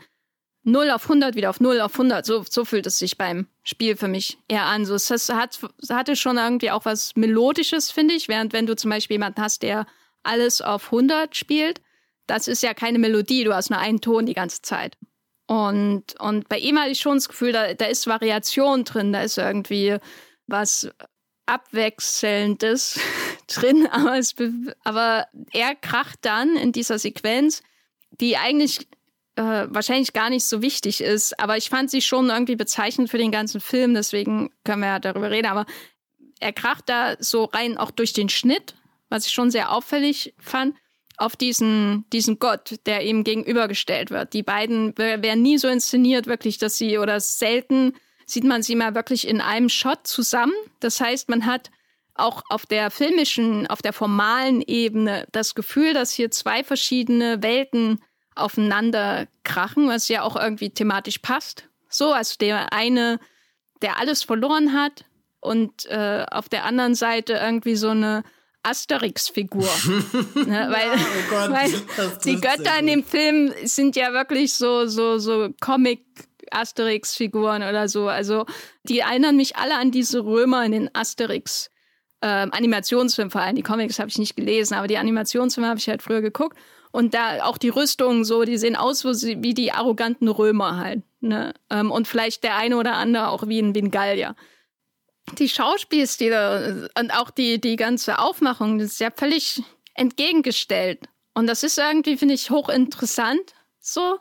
0 auf 100 wieder auf 0 auf 100. So, so fühlt es sich beim Spiel für mich eher an. So, es hat, hatte schon irgendwie auch was Melodisches, finde ich. Während wenn du zum Beispiel jemanden hast, der alles auf 100 spielt, das ist ja keine Melodie. Du hast nur einen Ton die ganze Zeit. Und, und bei ihm hatte ich schon das Gefühl, da, da ist Variation drin, da ist irgendwie was Abwechselndes drin, aber, es, aber er kracht dann in dieser Sequenz, die eigentlich äh, wahrscheinlich gar nicht so wichtig ist, aber ich fand sie schon irgendwie bezeichnend für den ganzen Film, deswegen können wir ja darüber reden, aber er kracht da so rein auch durch den Schnitt, was ich schon sehr auffällig fand, auf diesen, diesen Gott, der ihm gegenübergestellt wird. Die beiden werden nie so inszeniert, wirklich, dass sie, oder selten sieht man sie mal wirklich in einem Shot zusammen. Das heißt, man hat auch auf der filmischen, auf der formalen Ebene das Gefühl, dass hier zwei verschiedene Welten aufeinander krachen, was ja auch irgendwie thematisch passt. So, also der eine, der alles verloren hat und äh, auf der anderen Seite irgendwie so eine Asterix-Figur. ne, weil, oh Gott, weil die Götter in dem Film sind ja wirklich so, so, so Comic- Asterix-Figuren oder so. Also die erinnern mich alle an diese Römer in den Asterix. Ähm, Animationsfilmen vor allem, die Comics habe ich nicht gelesen, aber die Animationsfilme habe ich halt früher geguckt. Und da auch die Rüstungen so, die sehen aus wie die arroganten Römer halt. Ne? Ähm, und vielleicht der eine oder andere auch wie ein, Gallier die Schauspielstile und auch die, die ganze Aufmachung, das ist ja völlig entgegengestellt. Und das ist irgendwie, finde ich, hochinteressant, so,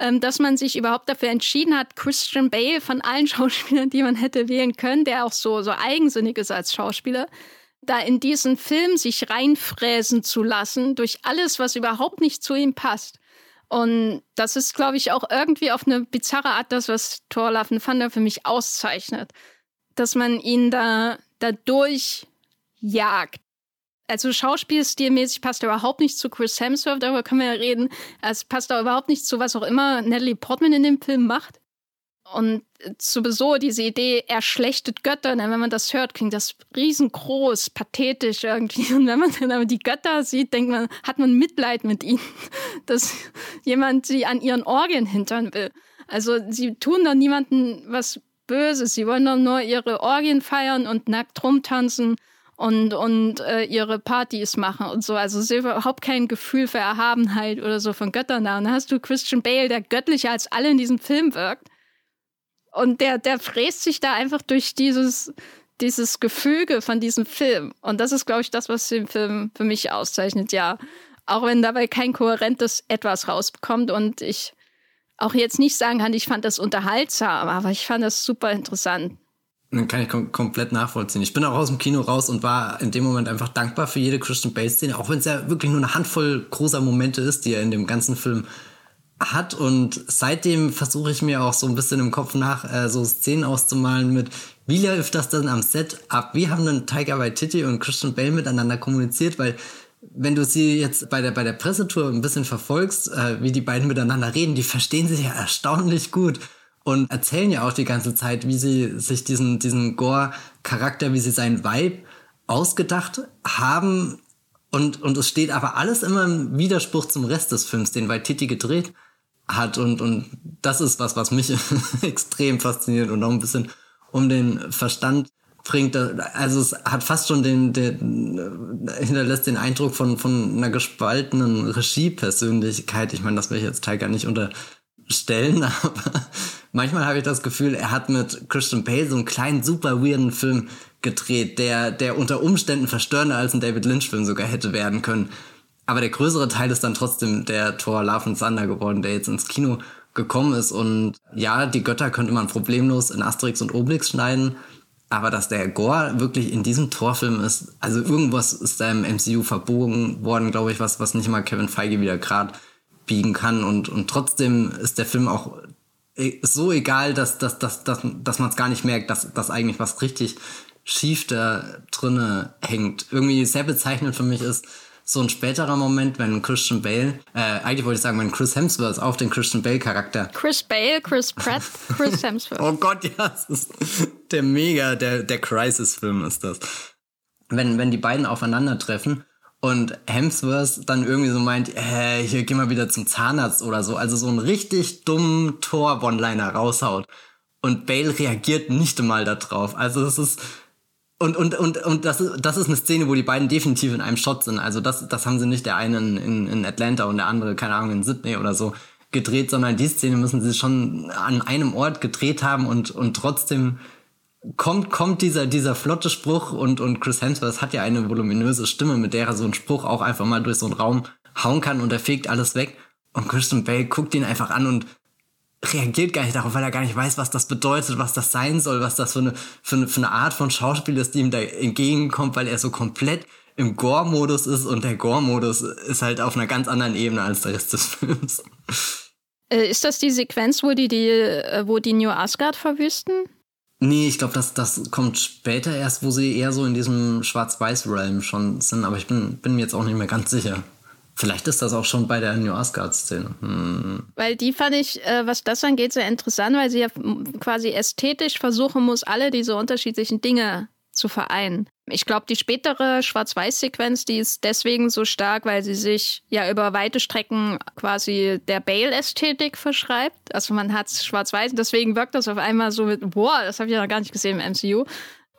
ähm, dass man sich überhaupt dafür entschieden hat, Christian Bale von allen Schauspielern, die man hätte wählen können, der auch so, so eigensinnig ist als Schauspieler, da in diesen Film sich reinfräsen zu lassen durch alles, was überhaupt nicht zu ihm passt. Und das ist, glaube ich, auch irgendwie auf eine bizarre Art das, was Thor Love and Thunder für mich auszeichnet dass man ihn da, da durchjagt. Also schauspielstilmäßig passt er überhaupt nicht zu Chris Hemsworth, darüber können wir ja reden. Es passt auch überhaupt nicht zu was auch immer Natalie Portman in dem Film macht. Und sowieso diese Idee, er schlechtet Götter, denn wenn man das hört, klingt das riesengroß, pathetisch irgendwie. Und wenn man dann aber die Götter sieht, denkt man, hat man Mitleid mit ihnen, dass jemand sie an ihren Orgien hintern will. Also sie tun da niemanden was Böses. Sie wollen doch nur ihre Orgien feiern und nackt rumtanzen und, und äh, ihre Partys machen und so. Also sie überhaupt kein Gefühl für Erhabenheit oder so von Göttern da. Und dann hast du Christian Bale, der göttlicher als alle in diesem Film wirkt. Und der, der fräst sich da einfach durch dieses, dieses Gefüge von diesem Film. Und das ist, glaube ich, das, was den Film für mich auszeichnet, ja. Auch wenn dabei kein kohärentes Etwas rausbekommt und ich auch jetzt nicht sagen kann, ich fand das unterhaltsam, aber ich fand das super interessant. Dann kann ich kom komplett nachvollziehen. Ich bin auch aus dem Kino raus und war in dem Moment einfach dankbar für jede Christian Bale-Szene, auch wenn es ja wirklich nur eine Handvoll großer Momente ist, die er in dem ganzen Film hat. Und seitdem versuche ich mir auch so ein bisschen im Kopf nach äh, so Szenen auszumalen mit, wie läuft das denn am Set ab? Wie haben denn Tiger Waititi und Christian Bale miteinander kommuniziert? Weil wenn du sie jetzt bei der, bei der Pressetour ein bisschen verfolgst, äh, wie die beiden miteinander reden, die verstehen sich ja erstaunlich gut und erzählen ja auch die ganze Zeit, wie sie sich diesen, diesen Gore-Charakter, wie sie seinen Vibe ausgedacht haben. Und, und es steht aber alles immer im Widerspruch zum Rest des Films, den Waititi gedreht hat. Und, und das ist was, was mich extrem fasziniert und auch ein bisschen um den Verstand bringt, also es hat fast schon den, den hinterlässt den Eindruck von, von einer gespaltenen Regiepersönlichkeit. Ich meine, das will ich jetzt Tiger nicht unterstellen, aber manchmal habe ich das Gefühl, er hat mit Christian Bale so einen kleinen, super weirden Film gedreht, der, der unter Umständen verstörender als ein David Lynch-Film sogar hätte werden können. Aber der größere Teil ist dann trotzdem der Thor Love and Thunder geworden, der jetzt ins Kino gekommen ist. Und ja, die Götter könnte man problemlos in Asterix und Obelix schneiden. Aber dass der Gore wirklich in diesem Torfilm ist, also irgendwas ist da im MCU verbogen worden, glaube ich, was, was nicht mal Kevin Feige wieder gerade biegen kann. Und, und trotzdem ist der Film auch e, so egal, dass, dass, dass, dass, dass man es gar nicht merkt, dass, dass eigentlich was richtig schief da drinne hängt. Irgendwie sehr bezeichnend für mich ist, so ein späterer Moment, wenn Christian Bale, äh, eigentlich wollte ich sagen, wenn Chris Hemsworth auf den Christian Bale Charakter. Chris Bale, Chris Pratt, Chris Hemsworth. oh Gott, ja, das ist der mega, der, der Crisis-Film ist das. Wenn, wenn die beiden aufeinandertreffen und Hemsworth dann irgendwie so meint, äh, hier geh mal wieder zum Zahnarzt oder so, also so einen richtig dummen Tor-One-Liner raushaut. Und Bale reagiert nicht einmal darauf. Also es ist, und, und, und, und das, ist, das ist eine Szene, wo die beiden definitiv in einem Shot sind. Also das, das haben sie nicht der eine in, in Atlanta und der andere, keine Ahnung, in Sydney oder so gedreht, sondern die Szene müssen sie schon an einem Ort gedreht haben und, und trotzdem kommt, kommt dieser, dieser flotte Spruch und, und Chris Hemsworth hat ja eine voluminöse Stimme, mit der er so einen Spruch auch einfach mal durch so einen Raum hauen kann und er fegt alles weg. Und Christian Bale guckt ihn einfach an und reagiert gar nicht darauf, weil er gar nicht weiß, was das bedeutet, was das sein soll, was das für eine, für eine, für eine Art von Schauspiel ist, die ihm da entgegenkommt, weil er so komplett im Gore-Modus ist und der Gore-Modus ist halt auf einer ganz anderen Ebene als der Rest des Films. Äh, ist das die Sequenz, wo die, die, äh, wo die New Asgard verwüsten? Nee, ich glaube, das, das kommt später erst, wo sie eher so in diesem Schwarz-Weiß-Realm schon sind, aber ich bin, bin mir jetzt auch nicht mehr ganz sicher. Vielleicht ist das auch schon bei der New Asgard-Szene. Hm. Weil die fand ich, äh, was das angeht, sehr interessant, weil sie ja quasi ästhetisch versuchen muss, alle diese unterschiedlichen Dinge zu vereinen. Ich glaube, die spätere Schwarz-Weiß-Sequenz, die ist deswegen so stark, weil sie sich ja über weite Strecken quasi der Bale-Ästhetik verschreibt. Also man hat Schwarz-Weiß, deswegen wirkt das auf einmal so mit, boah, das habe ich ja noch gar nicht gesehen im MCU.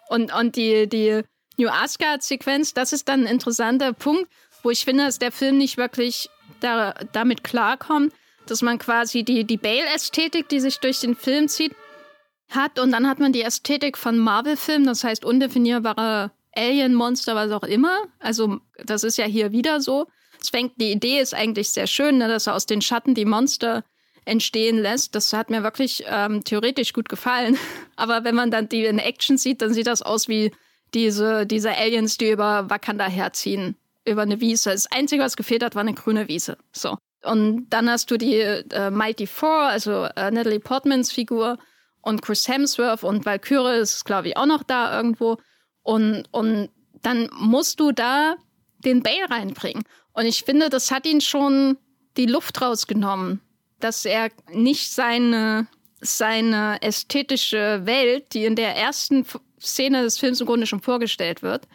Und, und die, die New Asgard-Sequenz, das ist dann ein interessanter Punkt, wo ich finde, dass der Film nicht wirklich da, damit klarkommt, dass man quasi die, die Bale-Ästhetik, die sich durch den Film zieht, hat und dann hat man die Ästhetik von Marvel-Filmen, das heißt undefinierbare Alien-Monster, was auch immer. Also das ist ja hier wieder so. Es fängt, die Idee ist eigentlich sehr schön, ne, dass er aus den Schatten die Monster entstehen lässt. Das hat mir wirklich ähm, theoretisch gut gefallen. Aber wenn man dann die in Action sieht, dann sieht das aus wie diese, diese Aliens, die über Wakanda herziehen über eine Wiese. Das Einzige, was gefehlt hat, war eine grüne Wiese. So. Und dann hast du die äh, Mighty Four, also äh, Natalie Portmans Figur und Chris Hemsworth und Valkyrie ist, glaube ich, auch noch da irgendwo. Und, und dann musst du da den Bale reinbringen. Und ich finde, das hat ihn schon die Luft rausgenommen, dass er nicht seine, seine ästhetische Welt, die in der ersten Szene des Films im Grunde schon vorgestellt wird,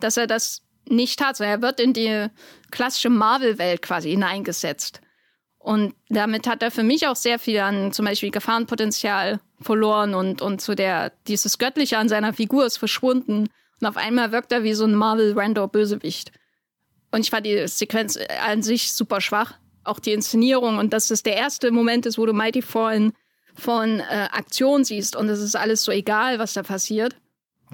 dass er das nicht hat. Er wird in die klassische Marvel-Welt quasi hineingesetzt. Und damit hat er für mich auch sehr viel an zum Beispiel Gefahrenpotenzial verloren und, und zu der, dieses Göttliche an seiner Figur ist verschwunden. Und auf einmal wirkt er wie so ein Marvel-Randor-Bösewicht. Und ich fand die Sequenz an sich super schwach. Auch die Inszenierung und dass es der erste Moment ist, wo du Mighty in, von äh, Aktion siehst und es ist alles so egal, was da passiert.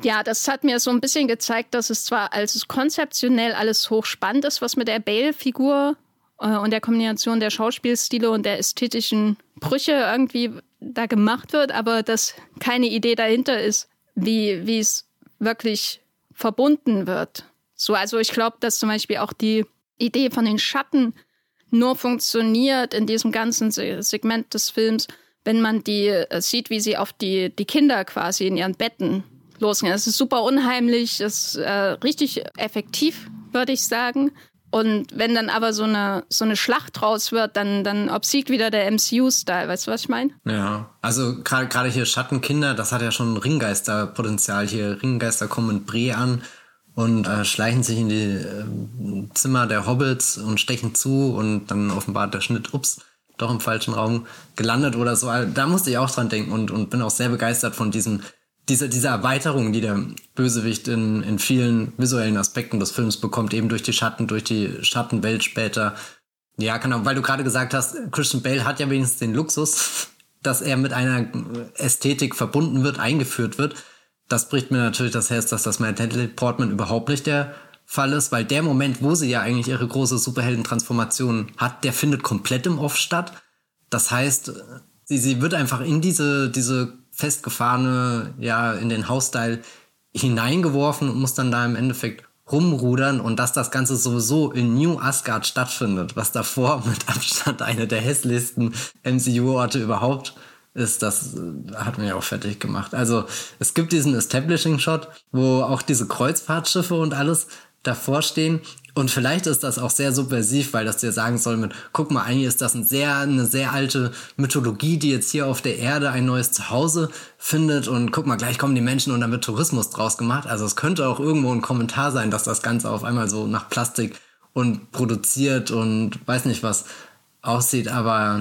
Ja, das hat mir so ein bisschen gezeigt, dass es zwar als konzeptionell alles hochspannend ist, was mit der Bale-Figur äh, und der Kombination der Schauspielstile und der ästhetischen Brüche irgendwie da gemacht wird, aber dass keine Idee dahinter ist, wie, es wirklich verbunden wird. So, also ich glaube, dass zum Beispiel auch die Idee von den Schatten nur funktioniert in diesem ganzen Segment des Films, wenn man die äh, sieht, wie sie auf die, die Kinder quasi in ihren Betten losgehen. Es ist super unheimlich, es ist äh, richtig effektiv, würde ich sagen. Und wenn dann aber so eine, so eine Schlacht draus wird, dann, dann obsiegt wieder der MCU-Style. Weißt du, was ich meine? Ja, also gerade hier Schattenkinder, das hat ja schon Ringgeisterpotenzial hier. Ringgeister kommen in Bre an und äh, schleichen sich in die äh, Zimmer der Hobbits und stechen zu und dann offenbart der Schnitt, ups, doch im falschen Raum gelandet oder so. Also, da musste ich auch dran denken und, und bin auch sehr begeistert von diesem diese, diese Erweiterung, die der Bösewicht in, in vielen visuellen Aspekten des Films bekommt, eben durch die Schatten, durch die Schattenwelt später. Ja, genau, weil du gerade gesagt hast, Christian Bale hat ja wenigstens den Luxus, dass er mit einer Ästhetik verbunden wird, eingeführt wird. Das bricht mir natürlich das Herz, dass das bei Natalie Portman überhaupt nicht der Fall ist, weil der Moment, wo sie ja eigentlich ihre große Superheldentransformation hat, der findet komplett im Off statt. Das heißt, sie, sie wird einfach in diese, diese festgefahrene, ja, in den Hausstyle hineingeworfen und muss dann da im Endeffekt rumrudern und dass das Ganze sowieso in New Asgard stattfindet, was davor mit Abstand eine der hässlichsten MCU-Orte überhaupt ist, das äh, hat mir auch fertig gemacht. Also es gibt diesen Establishing-Shot, wo auch diese Kreuzfahrtschiffe und alles davor stehen Und vielleicht ist das auch sehr subversiv, weil das dir sagen soll mit, guck mal, eigentlich ist das ein sehr, eine sehr alte Mythologie, die jetzt hier auf der Erde ein neues Zuhause findet. Und guck mal, gleich kommen die Menschen und dann wird Tourismus draus gemacht. Also es könnte auch irgendwo ein Kommentar sein, dass das Ganze auf einmal so nach Plastik und produziert und weiß nicht was aussieht, aber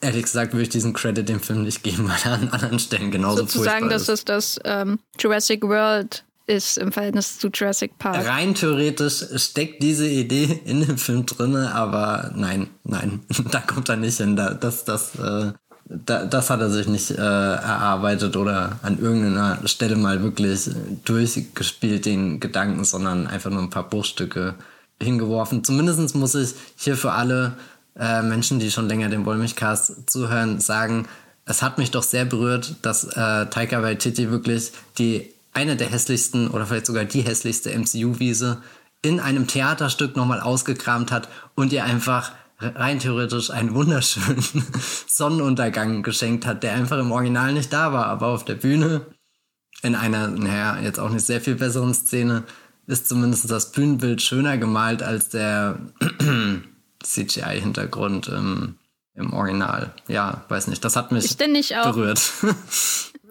ehrlich gesagt würde ich diesen Credit dem Film nicht geben, weil er an anderen Stellen genauso Sozusagen, dass es das ähm, Jurassic World ist im Verhältnis zu Jurassic Park. Rein theoretisch steckt diese Idee in dem Film drin, aber nein, nein, da kommt er nicht hin. Da, das, das, äh, da, das hat er sich nicht äh, erarbeitet oder an irgendeiner Stelle mal wirklich durchgespielt, den Gedanken, sondern einfach nur ein paar Bruchstücke hingeworfen. Zumindest muss ich hier für alle äh, Menschen, die schon länger dem Wollmilchcast zuhören, sagen, es hat mich doch sehr berührt, dass äh, Taika Waititi wirklich die eine der hässlichsten oder vielleicht sogar die hässlichste MCU-Wiese in einem Theaterstück nochmal ausgekramt hat und ihr einfach rein theoretisch einen wunderschönen Sonnenuntergang geschenkt hat, der einfach im Original nicht da war, aber auf der Bühne in einer, naja, jetzt auch nicht sehr viel besseren Szene ist zumindest das Bühnenbild schöner gemalt als der CGI-Hintergrund im, im Original. Ja, weiß nicht, das hat mich berührt.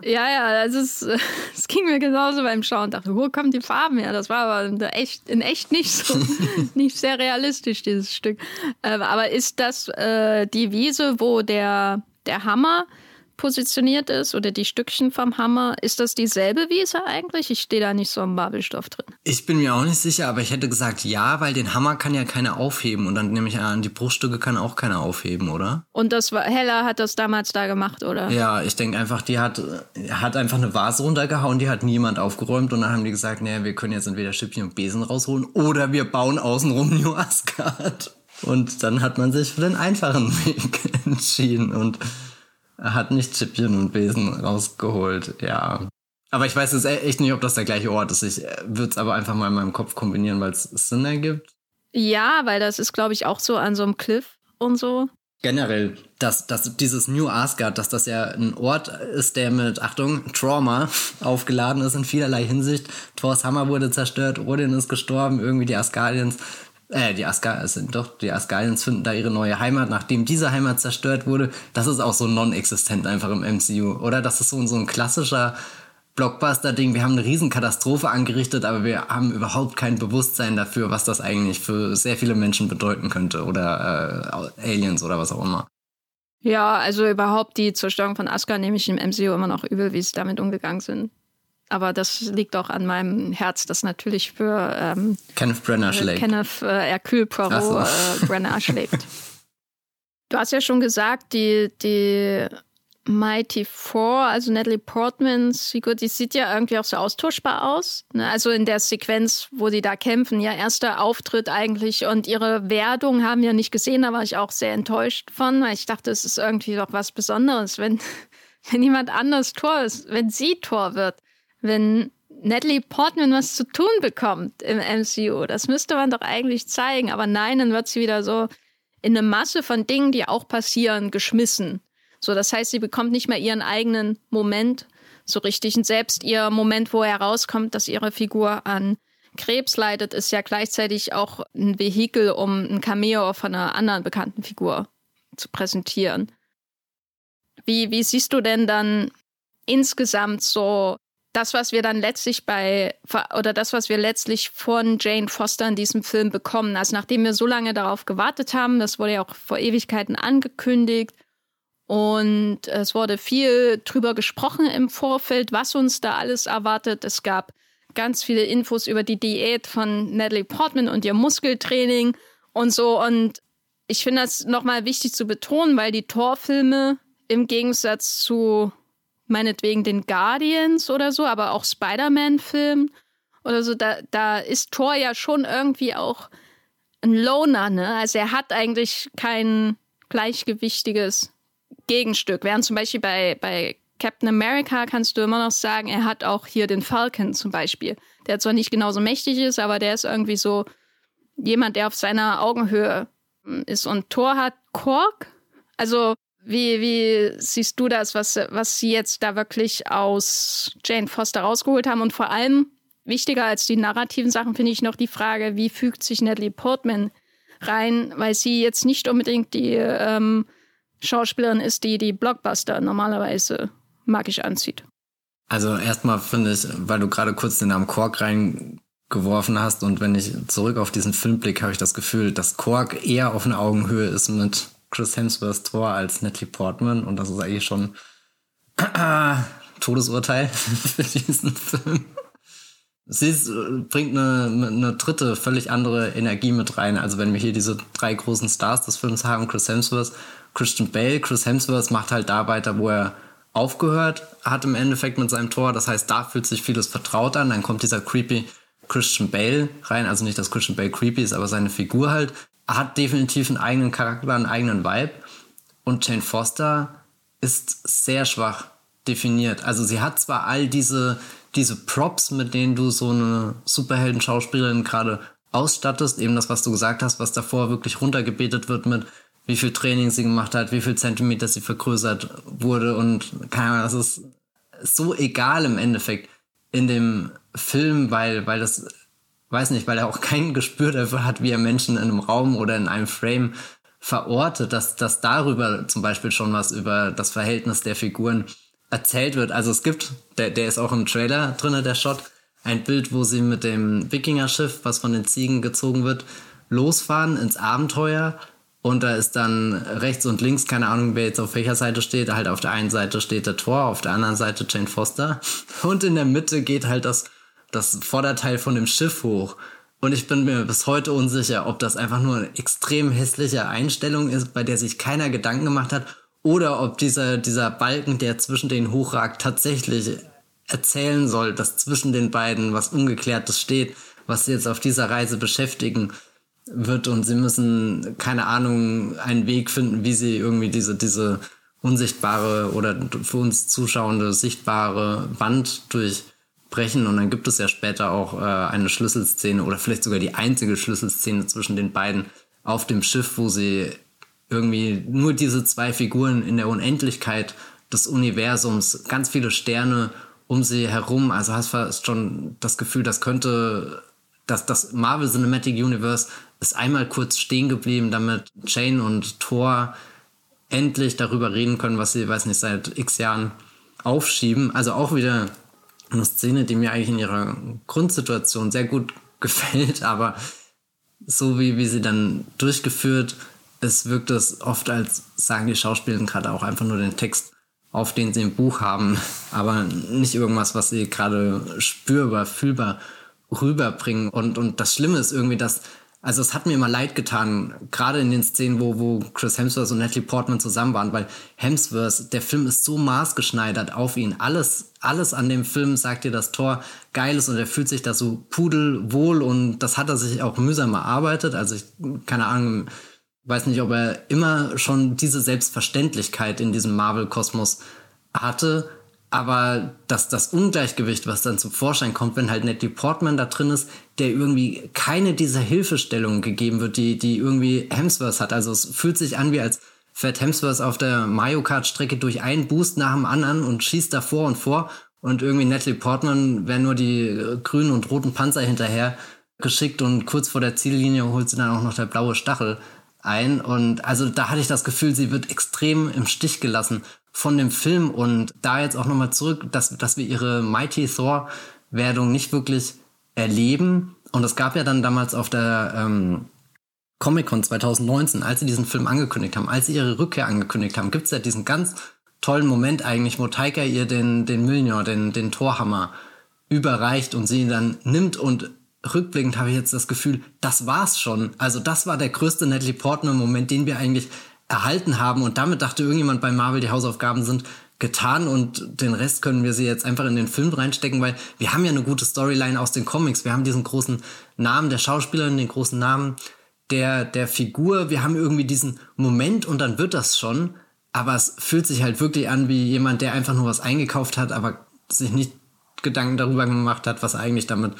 Ja, ja, also es, es ging mir genauso beim Schauen. Dachte, wo kommen die Farben her? Das war aber echt, in echt nicht so, nicht sehr realistisch, dieses Stück. Ähm, aber ist das äh, die Wiese, wo der, der Hammer positioniert ist oder die Stückchen vom Hammer, ist das dieselbe Wiese eigentlich? Ich stehe da nicht so im Babelstoff drin. Ich bin mir auch nicht sicher, aber ich hätte gesagt ja, weil den Hammer kann ja keiner aufheben und dann nehme ich an, die Bruchstücke kann auch keiner aufheben, oder? Und das war Hella hat das damals da gemacht, oder? Ja, ich denke einfach, die hat, hat einfach eine Vase runtergehauen, die hat niemand aufgeräumt und dann haben die gesagt, naja, wir können jetzt entweder Schippchen und Besen rausholen oder wir bauen außenrum New Asgard. Und dann hat man sich für den einfachen Weg entschieden und hat nicht Chippchen und Besen rausgeholt, ja. Aber ich weiß jetzt e- echt nicht, ob das der gleiche Ort ist. Ich äh, würde es aber einfach mal in meinem Kopf kombinieren, weil es Sinn ergibt. Ja, weil das ist, glaube ich, auch so an so einem Cliff und so. Generell, dass, dass dieses New Asgard, dass das ja ein Ort ist, der mit, Achtung, Trauma aufgeladen ist in vielerlei Hinsicht. Thors Hammer wurde zerstört, Odin ist gestorben, irgendwie die Asgardians äh, die Asgard, sind doch, die Asgardians finden da ihre neue Heimat, nachdem diese Heimat zerstört wurde. Das ist auch so non-existent einfach im MCU, oder? Das ist so, so ein klassischer Blockbuster-Ding. Wir haben eine Riesenkatastrophe angerichtet, aber wir haben überhaupt kein Bewusstsein dafür, was das eigentlich für sehr viele Menschen bedeuten könnte oder äh, Aliens oder was auch immer. Ja, also überhaupt die Zerstörung von Asgard nehme ich im MCU immer noch übel, wie sie damit umgegangen sind. Aber das liegt auch an meinem Herz, das natürlich für ähm, Kenneth Brenner schlägt. Kenneth äh, Hercule Poirot so. äh, Brenner schlägt. Du hast ja schon gesagt, die, die Mighty Four, also Natalie Portmans Figur, die sieht ja irgendwie auch so austauschbar aus. Ne? Also in der Sequenz, wo die da kämpfen, ja, erster Auftritt eigentlich und ihre Werdung haben wir nicht gesehen, da war ich auch sehr enttäuscht von, weil ich dachte, es ist irgendwie doch was Besonderes, wenn, wenn jemand anders Tor ist, wenn sie Tor wird wenn Natalie Portman was zu tun bekommt im MCU. Das müsste man doch eigentlich zeigen. Aber nein, dann wird sie wieder so in eine Masse von Dingen, die auch passieren, geschmissen. So, das heißt, sie bekommt nicht mehr ihren eigenen Moment so richtig. Und selbst ihr Moment, wo herauskommt, dass ihre Figur an Krebs leidet, ist ja gleichzeitig auch ein Vehikel, um ein Cameo von einer anderen bekannten Figur zu präsentieren. Wie, wie siehst du denn dann insgesamt so das, was wir dann letztlich bei, oder das, was wir letztlich von Jane Foster in diesem Film bekommen. Also nachdem wir so lange darauf gewartet haben, das wurde ja auch vor Ewigkeiten angekündigt und es wurde viel drüber gesprochen im Vorfeld, was uns da alles erwartet. Es gab ganz viele Infos über die Diät von Natalie Portman und ihr Muskeltraining und so. Und ich finde das nochmal wichtig zu betonen, weil die Torfilme im Gegensatz zu meinetwegen den Guardians oder so, aber auch Spider-Man-Film oder so, da, da ist Thor ja schon irgendwie auch ein Loner, ne? Also er hat eigentlich kein gleichgewichtiges Gegenstück. Während zum Beispiel bei, bei Captain America kannst du immer noch sagen, er hat auch hier den Falcon zum Beispiel, der zwar nicht genauso mächtig ist, aber der ist irgendwie so jemand, der auf seiner Augenhöhe ist. Und Thor hat Kork. Also wie, wie siehst du das, was, was sie jetzt da wirklich aus Jane Foster rausgeholt haben? Und vor allem, wichtiger als die narrativen Sachen finde ich noch die Frage, wie fügt sich Natalie Portman rein, weil sie jetzt nicht unbedingt die ähm, Schauspielerin ist, die die Blockbuster normalerweise magisch anzieht. Also erstmal finde ich, weil du gerade kurz den Namen Kork reingeworfen hast und wenn ich zurück auf diesen Film blicke, habe ich das Gefühl, dass Kork eher auf einer Augenhöhe ist mit Chris Hemsworth Tor als Natalie Portman und das ist eigentlich schon Todesurteil für diesen Film. Sie ist, bringt eine, eine dritte, völlig andere Energie mit rein. Also wenn wir hier diese drei großen Stars des Films haben, Chris Hemsworth, Christian Bale, Chris Hemsworth macht halt da weiter, wo er aufgehört hat im Endeffekt mit seinem Tor. Das heißt, da fühlt sich vieles vertraut an. Dann kommt dieser creepy Christian Bale rein. Also nicht, dass Christian Bale creepy ist, aber seine Figur halt. Hat definitiv einen eigenen Charakter, einen eigenen Vibe. Und Jane Foster ist sehr schwach definiert. Also sie hat zwar all diese, diese Props, mit denen du so eine Superhelden-Schauspielerin gerade ausstattest, eben das, was du gesagt hast, was davor wirklich runtergebetet wird mit wie viel Training sie gemacht hat, wie viel Zentimeter sie vergrößert wurde und keine Ahnung, das ist so egal im Endeffekt in dem Film, weil, weil das, weiß nicht, weil er auch kein Gespür dafür hat, wie er Menschen in einem Raum oder in einem Frame verortet, dass, dass darüber zum Beispiel schon was über das Verhältnis der Figuren erzählt wird. Also es gibt, der, der ist auch im Trailer drinne, der Shot, ein Bild, wo sie mit dem Wikinger-Schiff, was von den Ziegen gezogen wird, losfahren ins Abenteuer und da ist dann rechts und links, keine Ahnung, wer jetzt auf welcher Seite steht. Halt auf der einen Seite steht der Tor, auf der anderen Seite Jane Foster. Und in der Mitte geht halt das, das Vorderteil von dem Schiff hoch. Und ich bin mir bis heute unsicher, ob das einfach nur eine extrem hässliche Einstellung ist, bei der sich keiner Gedanken gemacht hat, oder ob dieser, dieser Balken, der zwischen denen hochragt, tatsächlich erzählen soll, dass zwischen den beiden was Ungeklärtes steht, was sie jetzt auf dieser Reise beschäftigen wird und sie müssen, keine Ahnung, einen Weg finden, wie sie irgendwie diese, diese unsichtbare oder für uns zuschauende sichtbare Wand durchbrechen. Und dann gibt es ja später auch äh, eine Schlüsselszene oder vielleicht sogar die einzige Schlüsselszene zwischen den beiden auf dem Schiff, wo sie irgendwie nur diese zwei Figuren in der Unendlichkeit des Universums, ganz viele Sterne um sie herum. Also hast fast schon das Gefühl, das könnte dass das Marvel Cinematic Universe ist einmal kurz stehen geblieben, damit Jane und Thor endlich darüber reden können, was sie, weiß nicht, seit x Jahren aufschieben. Also auch wieder eine Szene, die mir eigentlich in ihrer Grundsituation sehr gut gefällt, aber so wie, wie sie dann durchgeführt ist, wirkt es oft, als sagen die Schauspieler gerade auch einfach nur den Text auf, den sie im Buch haben, aber nicht irgendwas, was sie gerade spürbar, fühlbar rüberbringen. Und, und das Schlimme ist irgendwie, dass also es hat mir immer leid getan, gerade in den Szenen, wo, wo Chris Hemsworth und Natalie Portman zusammen waren, weil Hemsworth, der Film ist so maßgeschneidert auf ihn. Alles, alles an dem Film sagt dir, dass Thor geil ist und er fühlt sich da so pudelwohl und das hat er sich auch mühsam erarbeitet. Also ich, keine Ahnung, weiß nicht, ob er immer schon diese Selbstverständlichkeit in diesem Marvel-Kosmos hatte aber das, das Ungleichgewicht, was dann zum Vorschein kommt, wenn halt Natalie Portman da drin ist, der irgendwie keine dieser Hilfestellungen gegeben wird, die, die irgendwie Hemsworth hat. Also es fühlt sich an, wie als fährt Hemsworth auf der Mario Kart Strecke durch einen Boost nach dem anderen und schießt da vor und vor. Und irgendwie Natalie Portman wäre nur die grünen und roten Panzer hinterher geschickt und kurz vor der Ziellinie holt sie dann auch noch der blaue Stachel ein. Und also da hatte ich das Gefühl, sie wird extrem im Stich gelassen von dem Film und da jetzt auch nochmal zurück, dass, dass wir ihre Mighty Thor Werdung nicht wirklich erleben. Und es gab ja dann damals auf der ähm, Comic-Con 2019, als sie diesen Film angekündigt haben, als sie ihre Rückkehr angekündigt haben, gibt es ja diesen ganz tollen Moment eigentlich, wo Taika ihr den, den Mjolnir, den, den Torhammer überreicht und sie ihn dann nimmt und rückblickend habe ich jetzt das Gefühl, das war's schon. Also das war der größte Natalie Portman-Moment, den wir eigentlich erhalten haben. Und damit dachte irgendjemand bei Marvel, die Hausaufgaben sind getan und den Rest können wir sie jetzt einfach in den Film reinstecken, weil wir haben ja eine gute Storyline aus den Comics. Wir haben diesen großen Namen der Schauspielerin, den großen Namen der, der Figur. Wir haben irgendwie diesen Moment und dann wird das schon. Aber es fühlt sich halt wirklich an wie jemand, der einfach nur was eingekauft hat, aber sich nicht Gedanken darüber gemacht hat, was er eigentlich damit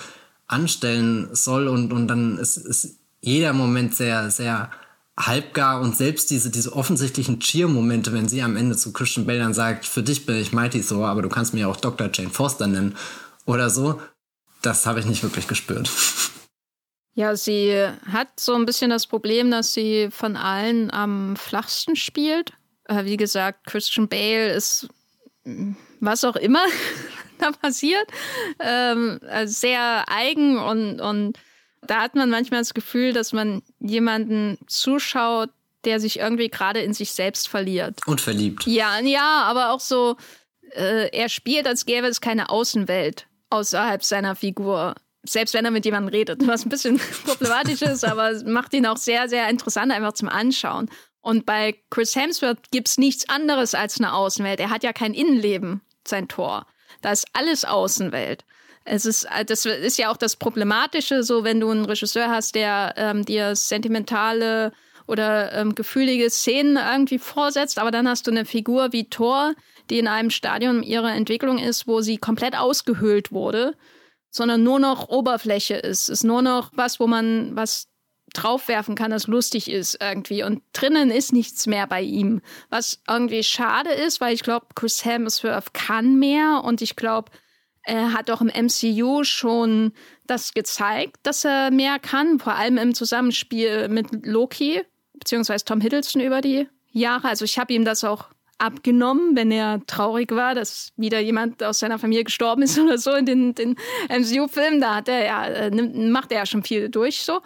anstellen soll. Und, und dann ist, ist jeder Moment sehr, sehr halbgar und selbst diese, diese offensichtlichen Cheer-Momente, wenn sie am Ende zu Christian Bale dann sagt, für dich bin ich Mighty Thor, aber du kannst mir auch Dr. Jane Foster nennen oder so, das habe ich nicht wirklich gespürt. Ja, sie hat so ein bisschen das Problem, dass sie von allen am flachsten spielt. Äh, wie gesagt, Christian Bale ist mm, was auch immer da passiert, ähm, also sehr eigen und, und da hat man manchmal das Gefühl, dass man jemanden zuschaut, der sich irgendwie gerade in sich selbst verliert. Und verliebt. Ja, ja, aber auch so, äh, er spielt, als gäbe es keine Außenwelt außerhalb seiner Figur selbst wenn er mit jemandem redet, was ein bisschen problematisch ist, aber macht ihn auch sehr, sehr interessant einfach zum Anschauen. Und bei Chris Hemsworth gibt es nichts anderes als eine Außenwelt. Er hat ja kein Innenleben, sein Tor. Da ist alles Außenwelt. Es ist, das ist ja auch das Problematische, so wenn du einen Regisseur hast, der ähm, dir sentimentale oder ähm, gefühlige Szenen irgendwie vorsetzt, aber dann hast du eine Figur wie Thor, die in einem Stadium ihrer Entwicklung ist, wo sie komplett ausgehöhlt wurde sondern nur noch Oberfläche ist. Ist nur noch was, wo man was draufwerfen kann, das lustig ist irgendwie. Und drinnen ist nichts mehr bei ihm. Was irgendwie schade ist, weil ich glaube, Chris Hemsworth kann mehr und ich glaube, er hat auch im MCU schon das gezeigt, dass er mehr kann, vor allem im Zusammenspiel mit Loki, beziehungsweise Tom Hiddleston über die Jahre. Also ich habe ihm das auch abgenommen, wenn er traurig war, dass wieder jemand aus seiner Familie gestorben ist oder so in den, den MCU-Filmen. Da hat er ja, äh, macht er ja schon viel durch so.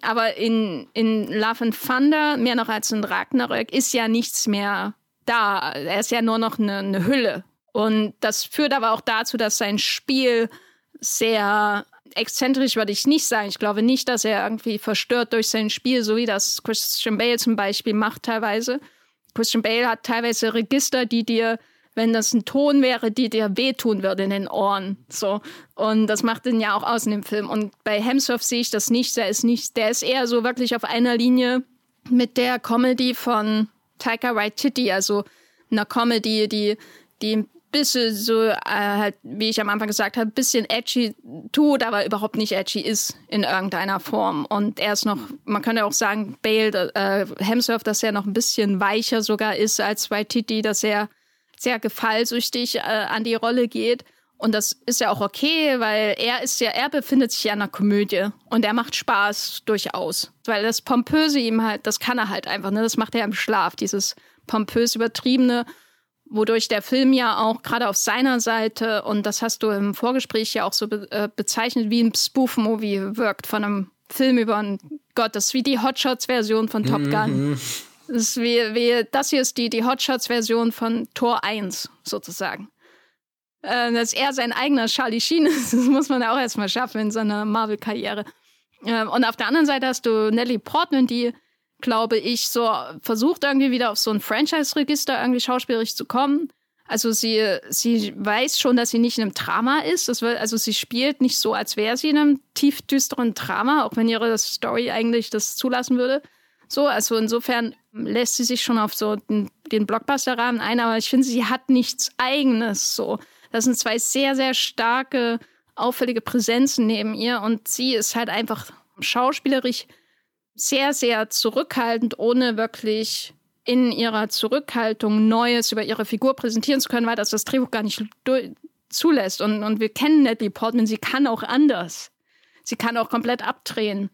Aber in, in Love and Thunder, mehr noch als in Ragnarök, ist ja nichts mehr da. Er ist ja nur noch eine, eine Hülle. Und das führt aber auch dazu, dass sein Spiel sehr exzentrisch würde ich nicht sagen. Ich glaube nicht, dass er irgendwie verstört durch sein Spiel, so wie das Christian Bale zum Beispiel macht teilweise. Christian Bale hat teilweise Register, die dir, wenn das ein Ton wäre, die dir wehtun würde in den Ohren. So. Und das macht ihn ja auch aus in dem Film. Und bei Hemsworth sehe ich das nicht. Der ist nicht, der ist eher so wirklich auf einer Linie mit der Comedy von Taika Waititi, also einer Comedy, die, die bisschen so, äh, halt, wie ich am Anfang gesagt habe, bisschen edgy tut, aber überhaupt nicht edgy ist in irgendeiner Form. Und er ist noch, man könnte auch sagen, Bale, äh, Hemsworth, dass er noch ein bisschen weicher sogar ist als Waititi, dass er sehr gefallsüchtig äh, an die Rolle geht. Und das ist ja auch okay, weil er ist ja, er befindet sich ja in einer Komödie und er macht Spaß durchaus. Weil das Pompöse ihm halt, das kann er halt einfach, ne? Das macht er im Schlaf, dieses pompös übertriebene wodurch der Film ja auch gerade auf seiner Seite, und das hast du im Vorgespräch ja auch so be äh, bezeichnet, wie ein Spoof-Movie wirkt von einem Film über einen Gott. Das ist wie die Hotshots-Version von Top Gun. Mhm. Das, ist wie, wie, das hier ist die, die Hotshots-Version von Tor 1, sozusagen. Äh, dass er sein eigener Charlie Sheen ist, das muss man auch erstmal schaffen in seiner Marvel-Karriere. Äh, und auf der anderen Seite hast du Natalie Portman, die glaube ich, so versucht irgendwie wieder auf so ein Franchise-Register irgendwie schauspielerisch zu kommen. Also sie, sie weiß schon, dass sie nicht in einem Drama ist. Will, also sie spielt nicht so, als wäre sie in einem tief düsteren Drama, auch wenn ihre Story eigentlich das zulassen würde. So, also insofern lässt sie sich schon auf so den, den Blockbuster-Rahmen ein, aber ich finde, sie hat nichts Eigenes. So, das sind zwei sehr, sehr starke, auffällige Präsenzen neben ihr und sie ist halt einfach schauspielerisch sehr, sehr zurückhaltend, ohne wirklich in ihrer Zurückhaltung Neues über ihre Figur präsentieren zu können, weil das das Drehbuch gar nicht zulässt. Und, und wir kennen Natalie Portman, sie kann auch anders. Sie kann auch komplett abdrehen.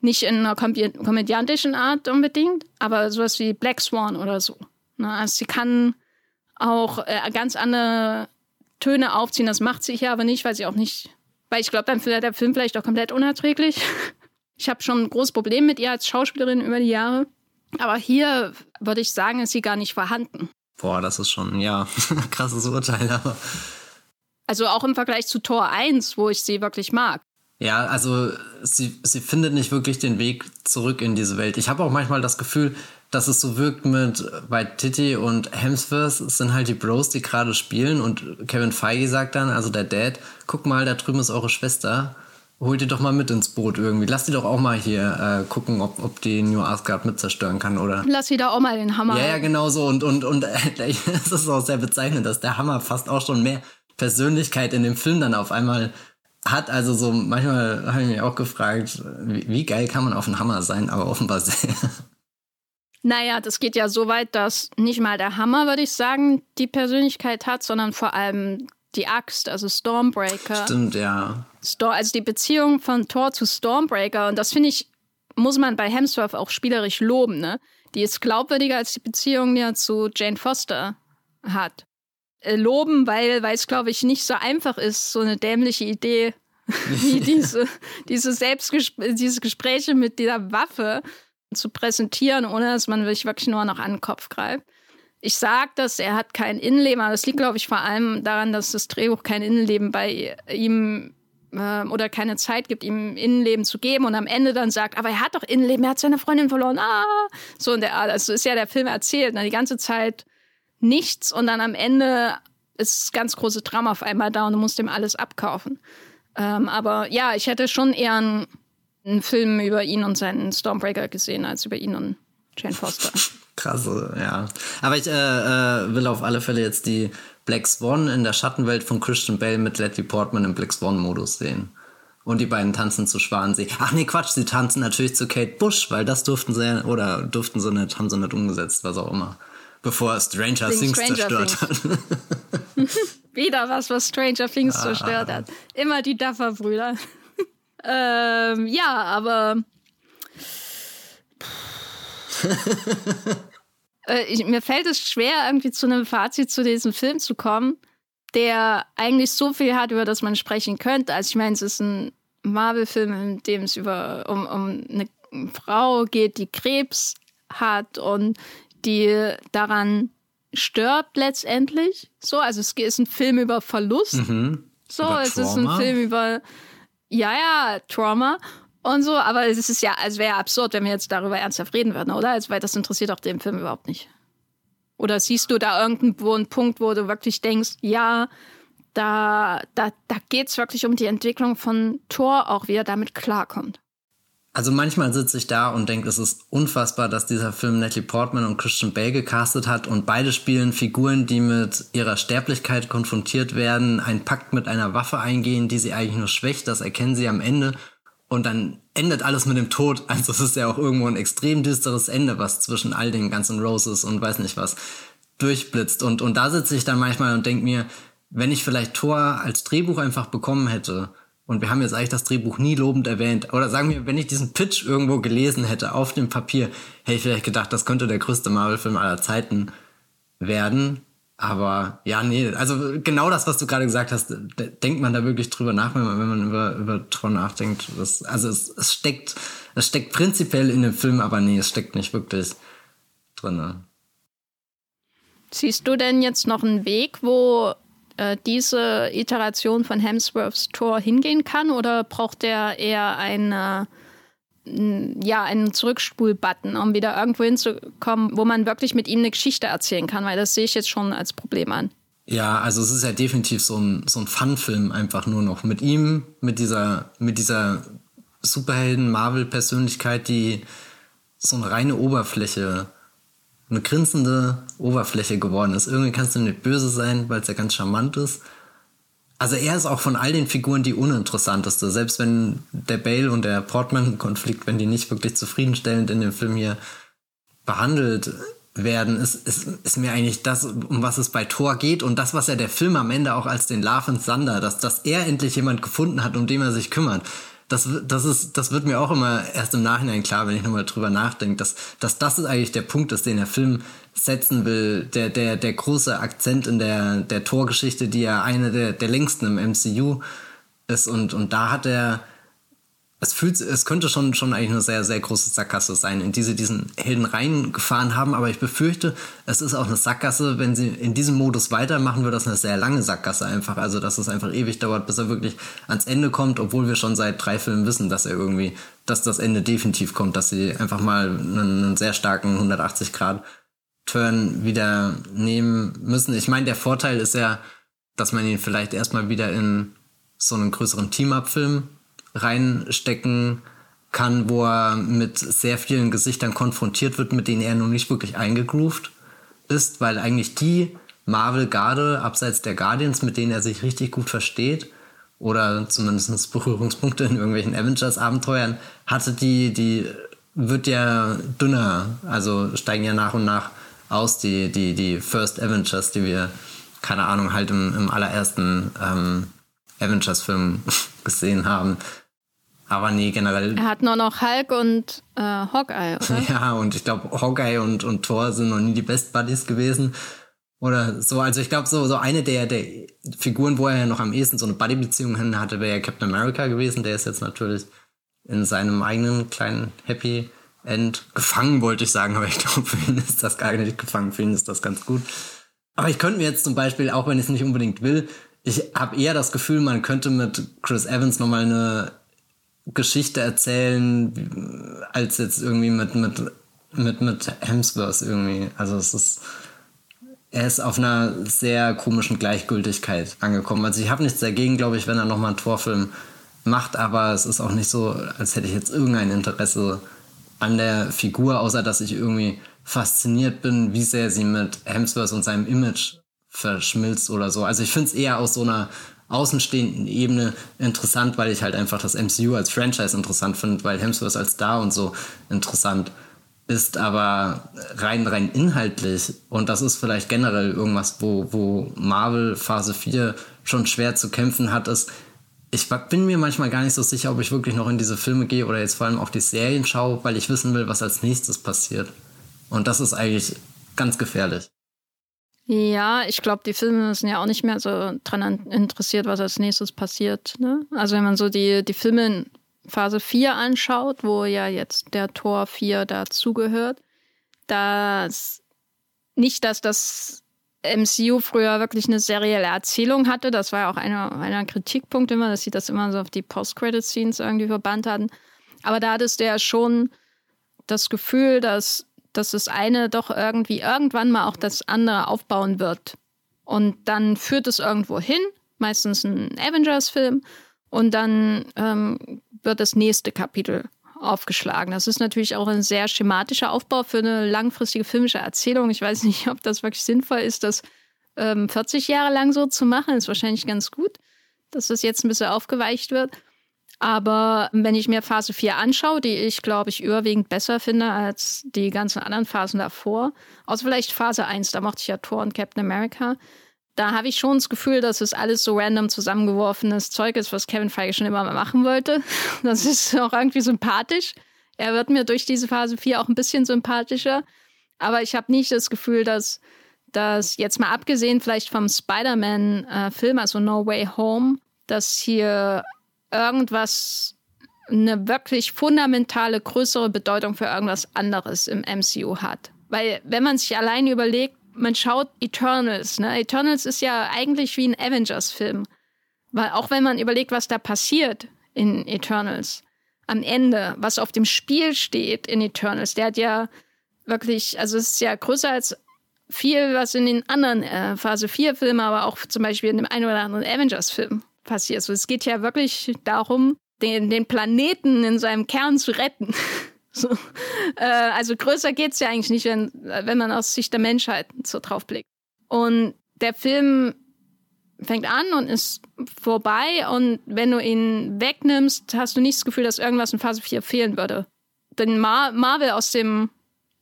Nicht in einer komödiantischen Art unbedingt, aber sowas wie Black Swan oder so. Na, also sie kann auch äh, ganz andere Töne aufziehen. Das macht sie hier aber nicht, weil sie auch nicht, weil ich glaube, dann wird der Film vielleicht auch komplett unerträglich. Ich habe schon ein großes Problem mit ihr als Schauspielerin über die Jahre. Aber hier würde ich sagen, ist sie gar nicht vorhanden. Boah, das ist schon, ja, krasses Urteil. Aber also auch im Vergleich zu Tor 1, wo ich sie wirklich mag. Ja, also sie, sie findet nicht wirklich den Weg zurück in diese Welt. Ich habe auch manchmal das Gefühl, dass es so wirkt mit bei Titty und Hemsworth es sind halt die Bros, die gerade spielen und Kevin Feige sagt dann, also der Dad, guck mal, da drüben ist eure Schwester holt die doch mal mit ins Boot irgendwie. Lass die doch auch mal hier äh, gucken, ob, ob die New Asgard mit zerstören kann, oder? Lass sie da auch mal den Hammer. Ja, ja, genau so. Und, und, und äh, es ist auch sehr bezeichnend, dass der Hammer fast auch schon mehr Persönlichkeit in dem Film dann auf einmal hat. Also so, manchmal habe ich mich auch gefragt, wie, wie geil kann man auf einen Hammer sein, aber offenbar sehr. Naja, das geht ja so weit, dass nicht mal der Hammer, würde ich sagen, die Persönlichkeit hat, sondern vor allem die Axt, also Stormbreaker. Stimmt, ja. Stor also die Beziehung von Thor zu Stormbreaker. Und das finde ich, muss man bei Hemsworth auch spielerisch loben, ne? Die ist glaubwürdiger als die Beziehung, die er zu Jane Foster hat. Äh, loben, weil, es, glaube ich, nicht so einfach ist, so eine dämliche Idee wie diese, diese Selbstgespr diese Gespräche mit dieser Waffe zu präsentieren, ohne dass man wirklich nur noch an den Kopf greift. Ich sage das, er hat kein Innenleben, aber das liegt, glaube ich, vor allem daran, dass das Drehbuch kein Innenleben bei ihm äh, oder keine Zeit gibt, ihm Innenleben zu geben und am Ende dann sagt, aber er hat doch Innenleben, er hat seine Freundin verloren, ah, so in der Art. Also ist ja der Film erzählt, ne, die ganze Zeit nichts und dann am Ende ist ganz große Drama auf einmal da und du musst ihm alles abkaufen. Ähm, aber ja, ich hätte schon eher einen, einen Film über ihn und seinen Stormbreaker gesehen, als über ihn und Jane Foster. Krasse, ja. Aber ich äh, äh, will auf alle Fälle jetzt die Black Swan in der Schattenwelt von Christian Bale mit Letty Portman im Black Swan-Modus sehen. Und die beiden tanzen zu Schwansee. Ach nee, Quatsch, sie tanzen natürlich zu Kate Bush, weil das durften sie, oder durften sie nicht, haben sie nicht umgesetzt, was auch immer. Bevor Stranger Things Stranger zerstört Things. hat. Wieder was, was Stranger Things ah. zerstört hat. Immer die Duffer-Brüder. ähm, ja, aber äh, ich, mir fällt es schwer, irgendwie zu einem Fazit zu diesem Film zu kommen, der eigentlich so viel hat, über das man sprechen könnte. Also ich meine, es ist ein Marvel-Film, in dem es über, um, um eine Frau geht, die Krebs hat und die daran stirbt letztendlich. So, also es ist ein Film über Verlust. Mhm. So, über es ist ein Film über ja, ja, Trauma und so, aber es ist ja, es wäre absurd, wenn wir jetzt darüber ernsthaft reden würden, oder? Also, weil das interessiert auch den Film überhaupt nicht. Oder siehst du da irgendwo einen Punkt, wo du wirklich denkst, ja, da, da, da geht es wirklich um die Entwicklung von Thor, auch wie er damit klarkommt. Also manchmal sitze ich da und denke, es ist unfassbar, dass dieser Film Natalie Portman und Christian Bale gecastet hat und beide spielen Figuren, die mit ihrer Sterblichkeit konfrontiert werden, einen Pakt mit einer Waffe eingehen, die sie eigentlich nur schwächt, das erkennen sie am Ende und dann endet alles mit dem Tod. Also es ist ja auch irgendwo ein extrem düsteres Ende, was zwischen all den ganzen Roses und weiß nicht was durchblitzt. Und, und da sitze ich dann manchmal und denke mir, wenn ich vielleicht Thor als Drehbuch einfach bekommen hätte, und wir haben jetzt eigentlich das Drehbuch nie lobend erwähnt, oder sagen wir, wenn ich diesen Pitch irgendwo gelesen hätte auf dem Papier, hätte ich vielleicht gedacht, das könnte der größte Marvel-Film aller Zeiten werden. Aber ja, nee, also genau das, was du gerade gesagt hast, denkt man da wirklich drüber nach, wenn man, wenn man über, über Tron nachdenkt. Das, also es, es steckt, es steckt prinzipiell in dem Film, aber nee, es steckt nicht wirklich drin. Siehst du denn jetzt noch einen Weg, wo äh, diese Iteration von Hemsworths Tor hingehen kann, oder braucht der eher eine ja, einen Zurückspul-Button, um wieder irgendwo hinzukommen, wo man wirklich mit ihm eine Geschichte erzählen kann, weil das sehe ich jetzt schon als Problem an. Ja, also es ist ja definitiv so ein, so ein Fun-Film einfach nur noch. Mit ihm, mit dieser, mit dieser Superhelden-Marvel-Persönlichkeit, die so eine reine Oberfläche, eine grinsende Oberfläche geworden ist. Irgendwie kannst du nicht böse sein, weil es ja ganz charmant ist. Also er ist auch von all den Figuren die uninteressanteste. Selbst wenn der Bale und der Portman-Konflikt, wenn die nicht wirklich zufriedenstellend in dem Film hier behandelt werden, ist, ist, ist mir eigentlich das, um was es bei Thor geht und das, was ja der Film am Ende auch als den Love and Thunder, dass, dass er endlich jemand gefunden hat, um den er sich kümmert das, das, ist, das wird mir auch immer erst im Nachhinein klar, wenn ich nochmal drüber nachdenke, dass, dass das ist eigentlich der Punkt ist, den der Film setzen will. Der, der, der große Akzent in der, der Torgeschichte, die ja eine der, der längsten im MCU ist. Und, und da hat er es fühlt, es könnte schon, schon eigentlich eine sehr, sehr große Sackgasse sein, in die sie diesen Helden reingefahren haben. Aber ich befürchte, es ist auch eine Sackgasse, wenn sie in diesem Modus weitermachen, wird das eine sehr lange Sackgasse einfach. Also, dass es einfach ewig dauert, bis er wirklich ans Ende kommt, obwohl wir schon seit drei Filmen wissen, dass er irgendwie, dass das Ende definitiv kommt, dass sie einfach mal einen, einen sehr starken 180 Grad Turn wieder nehmen müssen. Ich meine, der Vorteil ist ja, dass man ihn vielleicht erstmal wieder in so einen größeren Team-Up-Film reinstecken kann, wo er mit sehr vielen Gesichtern konfrontiert wird, mit denen er nun nicht wirklich eingegroovt ist, weil eigentlich die Marvel-Garde, abseits der Guardians, mit denen er sich richtig gut versteht, oder zumindest Berührungspunkte in irgendwelchen Avengers-Abenteuern hatte, die, die wird ja dünner, also steigen ja nach und nach aus, die, die, die First Avengers, die wir keine Ahnung, halt im, im allerersten ähm, Avengers-Film gesehen haben. Aber nee, generell. Er hat nur noch Hulk und äh, Hawkeye, oder? Ja, und ich glaube, Hawkeye und, und Thor sind noch nie die Best Buddies gewesen. Oder so, also ich glaube, so, so eine der, der Figuren, wo er ja noch am ehesten so eine Buddy-Beziehung hin hatte, wäre ja Captain America gewesen. Der ist jetzt natürlich in seinem eigenen kleinen Happy End gefangen, wollte ich sagen, aber ich glaube, für ihn ist das gar nicht gefangen, für ihn ist das ganz gut. Aber ich könnte mir jetzt zum Beispiel, auch wenn ich es nicht unbedingt will, ich habe eher das Gefühl, man könnte mit Chris Evans nochmal eine Geschichte erzählen, als jetzt irgendwie mit, mit, mit, mit Hemsworth irgendwie. Also es ist, er ist auf einer sehr komischen Gleichgültigkeit angekommen. Also ich habe nichts dagegen, glaube ich, wenn er nochmal einen Torfilm macht, aber es ist auch nicht so, als hätte ich jetzt irgendein Interesse an der Figur, außer dass ich irgendwie fasziniert bin, wie sehr sie mit Hemsworth und seinem Image verschmilzt oder so. Also ich finde es eher aus so einer außenstehenden Ebene interessant, weil ich halt einfach das MCU als Franchise interessant finde, weil Hemsworth als Star und so interessant ist, aber rein, rein inhaltlich, und das ist vielleicht generell irgendwas, wo, wo Marvel Phase 4 schon schwer zu kämpfen hat, ist, ich bin mir manchmal gar nicht so sicher, ob ich wirklich noch in diese Filme gehe oder jetzt vor allem auch die Serien schaue, weil ich wissen will, was als nächstes passiert. Und das ist eigentlich ganz gefährlich. Ja, ich glaube, die Filme sind ja auch nicht mehr so dran interessiert, was als nächstes passiert. Ne? Also wenn man so die, die Filme in Phase 4 anschaut, wo ja jetzt der Tor 4 dazugehört, dass nicht, dass das MCU früher wirklich eine serielle Erzählung hatte. Das war ja auch einer, einer Kritikpunkt immer, dass sie das immer so auf die Post-Credit-Scenes irgendwie verbannt hatten. Aber da hattest du ja schon das Gefühl, dass dass das eine doch irgendwie irgendwann mal auch das andere aufbauen wird. Und dann führt es irgendwo hin, meistens ein Avengers-Film, und dann ähm, wird das nächste Kapitel aufgeschlagen. Das ist natürlich auch ein sehr schematischer Aufbau für eine langfristige filmische Erzählung. Ich weiß nicht, ob das wirklich sinnvoll ist, das ähm, 40 Jahre lang so zu machen. Ist wahrscheinlich ganz gut, dass das jetzt ein bisschen aufgeweicht wird. Aber wenn ich mir Phase 4 anschaue, die ich, glaube ich, überwiegend besser finde als die ganzen anderen Phasen davor, außer vielleicht Phase 1, da mochte ich ja Thor und Captain America, da habe ich schon das Gefühl, dass es alles so random zusammengeworfenes Zeug ist, was Kevin Feige schon immer mal machen wollte. Das ist auch irgendwie sympathisch. Er wird mir durch diese Phase 4 auch ein bisschen sympathischer. Aber ich habe nicht das Gefühl, dass dass jetzt mal abgesehen vielleicht vom Spider-Man-Film, äh, also No Way Home, dass hier irgendwas eine wirklich fundamentale, größere Bedeutung für irgendwas anderes im MCU hat. Weil wenn man sich allein überlegt, man schaut Eternals, ne? Eternals ist ja eigentlich wie ein Avengers-Film. Weil auch wenn man überlegt, was da passiert in Eternals, am Ende, was auf dem Spiel steht in Eternals, der hat ja wirklich, also es ist ja größer als viel, was in den anderen äh, Phase 4-Filmen, aber auch zum Beispiel in dem einen oder anderen Avengers-Film passiert. Also es geht ja wirklich darum, den, den Planeten in seinem Kern zu retten. so. äh, also größer geht es ja eigentlich nicht, wenn, wenn man aus Sicht der Menschheit so drauf blickt. Und der Film fängt an und ist vorbei und wenn du ihn wegnimmst, hast du nicht das Gefühl, dass irgendwas in Phase 4 fehlen würde. Wenn Mar Marvel aus dem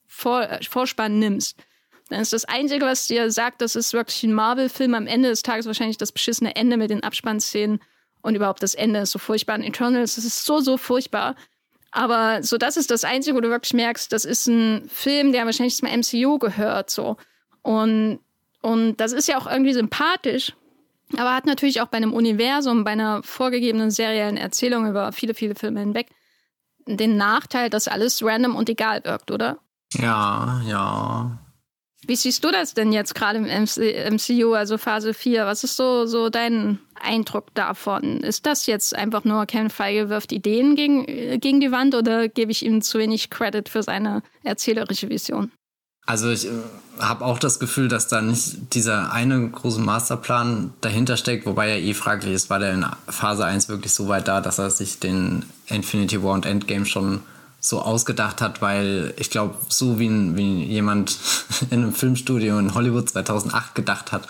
Vor Vorspann nimmst, dann ist das Einzige, was dir sagt, das ist wirklich ein Marvel-Film. Am Ende des Tages wahrscheinlich das beschissene Ende mit den Abspannszenen und überhaupt das Ende ist so furchtbar. In Eternals, das ist so, so furchtbar. Aber so, das ist das Einzige, wo du wirklich merkst, das ist ein Film, der wahrscheinlich zum MCU gehört, so. Und, und das ist ja auch irgendwie sympathisch, aber hat natürlich auch bei einem Universum, bei einer vorgegebenen seriellen Erzählung über viele, viele Filme hinweg den Nachteil, dass alles random und egal wirkt, oder? Ja, ja. Wie siehst du das denn jetzt gerade im MCU, also Phase 4? Was ist so, so dein Eindruck davon? Ist das jetzt einfach nur Ken Feige wirft Ideen gegen, gegen die Wand oder gebe ich ihm zu wenig Credit für seine erzählerische Vision? Also ich äh, habe auch das Gefühl, dass da nicht dieser eine große Masterplan dahinter steckt, wobei ja eh fraglich ist, war der in Phase 1 wirklich so weit da, dass er sich den Infinity War und Endgame schon so ausgedacht hat, weil ich glaube, so wie, wie jemand in einem Filmstudio in Hollywood 2008 gedacht hat,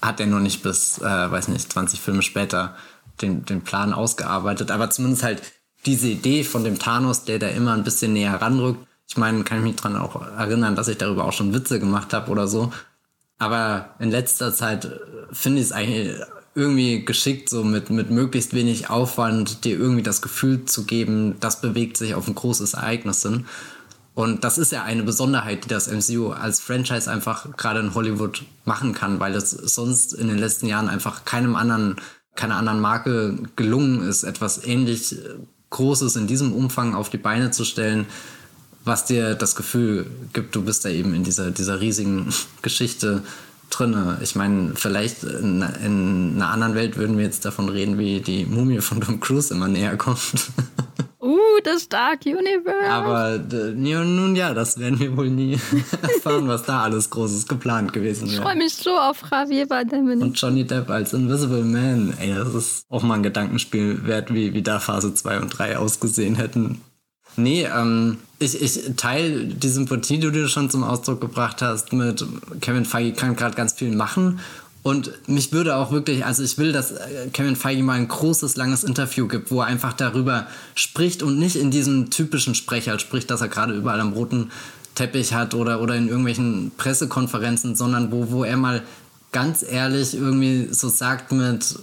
hat er nur nicht bis, äh, weiß nicht, 20 Filme später den, den Plan ausgearbeitet. Aber zumindest halt diese Idee von dem Thanos, der da immer ein bisschen näher ranrückt. Ich meine, kann ich mich dran auch erinnern, dass ich darüber auch schon Witze gemacht habe oder so. Aber in letzter Zeit äh, finde ich es eigentlich irgendwie geschickt, so mit, mit möglichst wenig Aufwand, dir irgendwie das Gefühl zu geben, das bewegt sich auf ein großes Ereignis hin. Und das ist ja eine Besonderheit, die das MCU als Franchise einfach gerade in Hollywood machen kann, weil es sonst in den letzten Jahren einfach keinem anderen, keiner anderen Marke gelungen ist, etwas ähnlich Großes in diesem Umfang auf die Beine zu stellen, was dir das Gefühl gibt, du bist da eben in dieser, dieser riesigen Geschichte drinne. Ich meine, vielleicht in, in, einer anderen Welt würden wir jetzt davon reden, wie die Mumie von Tom Cruise immer näher kommt. Uh, das Dark Universe. Aber nun ja, das werden wir wohl nie erfahren, was da alles Großes geplant gewesen wäre. Ich freue mich so auf Javier Bardem. Und Johnny Depp als Invisible Man. Ey, das ist auch mal ein Gedankenspiel wert, wie, wie da Phase 2 und 3 ausgesehen hätten. Nee, ähm, ich, ich teile die Sympathie, die du schon zum Ausdruck gebracht hast, mit Kevin Feige kann gerade ganz viel machen. Und mich würde auch wirklich, also ich will, dass äh, Kevin Feige mal ein großes, langes Interview gibt, wo er einfach darüber spricht und nicht in diesem typischen Sprecher spricht, dass er gerade überall am roten Teppich hat oder, oder in irgendwelchen Pressekonferenzen, sondern wo, wo er mal ganz ehrlich irgendwie so sagt mit,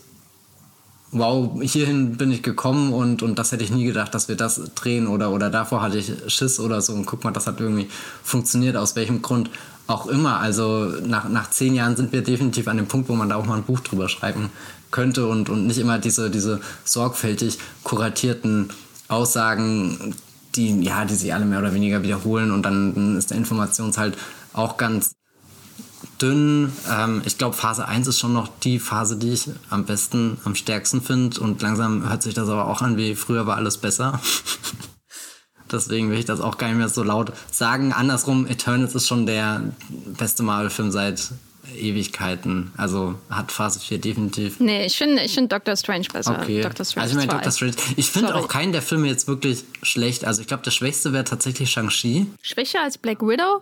wow, hierhin bin ich gekommen und, und das hätte ich nie gedacht, dass wir das drehen oder, oder davor hatte ich Schiss oder so und guck mal, das hat irgendwie funktioniert, aus welchem Grund auch immer. Also nach, nach zehn Jahren sind wir definitiv an dem Punkt, wo man da auch mal ein Buch drüber schreiben könnte und, und nicht immer diese, diese sorgfältig kuratierten Aussagen, die, ja, die sich alle mehr oder weniger wiederholen und dann ist der Informationshalt auch ganz dünn. Ähm, ich glaube, Phase 1 ist schon noch die Phase, die ich am besten, am stärksten finde. Und langsam hört sich das aber auch an, wie früher war alles besser. Deswegen will ich das auch gar nicht mehr so laut sagen. Andersrum, Eternals ist schon der beste Marvel-Film seit Ewigkeiten. Also hat Phase 4 definitiv. Nee, ich finde ich find Doctor Strange besser. Okay. Doctor Strange also ich meine Doctor Strange. Ich finde auch keinen der Filme jetzt wirklich schlecht. Also ich glaube, der schwächste wäre tatsächlich Shang-Chi. Schwächer als Black Widow?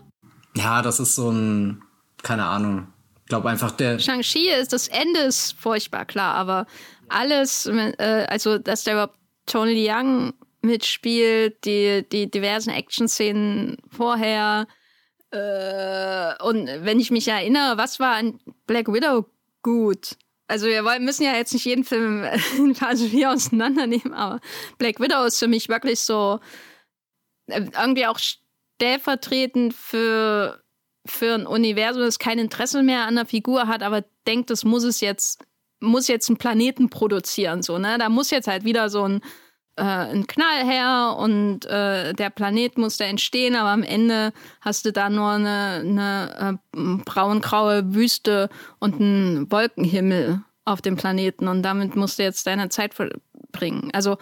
Ja, das ist so ein keine Ahnung. Ich glaube einfach der. Shang-Chi ist, das Ende ist furchtbar, klar, aber alles, äh, also dass der überhaupt Tony Young mitspielt, die, die diversen Action-Szenen vorher. Äh, und wenn ich mich erinnere, was war an Black Widow gut? Also wir wollen, müssen ja jetzt nicht jeden Film in Phase 4 auseinandernehmen, aber Black Widow ist für mich wirklich so äh, irgendwie auch stellvertretend für für ein Universum, das kein Interesse mehr an der Figur hat, aber denkt, es muss es jetzt, muss jetzt einen Planeten produzieren, so, ne? Da muss jetzt halt wieder so ein, äh, ein Knall her und äh, der Planet muss da entstehen, aber am Ende hast du da nur eine, eine äh, braun-graue Wüste und einen Wolkenhimmel auf dem Planeten und damit musst du jetzt deine Zeit verbringen. Also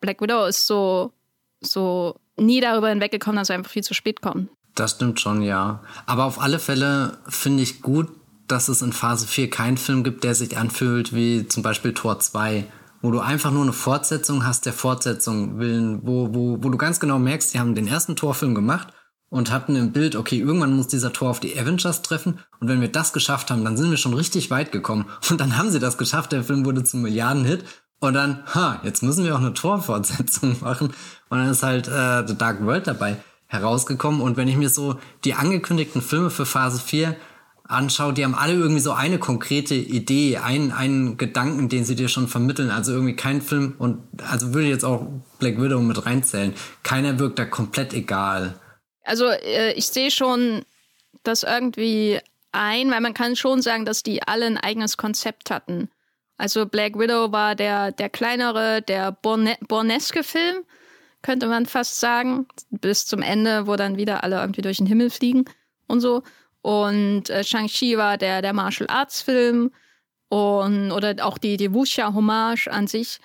Black Widow ist so, so nie darüber hinweggekommen, dass er einfach viel zu spät kommt. Das stimmt schon, ja. Aber auf alle Fälle finde ich gut, dass es in Phase 4 keinen Film gibt, der sich anfühlt wie zum Beispiel Tor 2, wo du einfach nur eine Fortsetzung hast der Fortsetzung willen, wo, wo, wo du ganz genau merkst, die haben den ersten Torfilm gemacht und hatten im Bild, okay, irgendwann muss dieser Tor auf die Avengers treffen und wenn wir das geschafft haben, dann sind wir schon richtig weit gekommen. Und dann haben sie das geschafft, der Film wurde zum Milliardenhit und dann, ha, jetzt müssen wir auch eine Torfortsetzung machen und dann ist halt äh, The Dark World dabei herausgekommen. Und wenn ich mir so die angekündigten Filme für Phase 4 anschaue, die haben alle irgendwie so eine konkrete Idee, einen, einen Gedanken, den sie dir schon vermitteln. Also irgendwie kein Film und also würde jetzt auch Black Widow mit reinzählen. Keiner wirkt da komplett egal. Also äh, ich sehe schon das irgendwie ein, weil man kann schon sagen, dass die alle ein eigenes Konzept hatten. Also Black Widow war der, der kleinere, der Borneske Film könnte man fast sagen, bis zum Ende, wo dann wieder alle irgendwie durch den Himmel fliegen und so. Und äh, Shang-Chi war der, der Martial Arts Film und oder auch die, die Wuxia-Hommage an sich.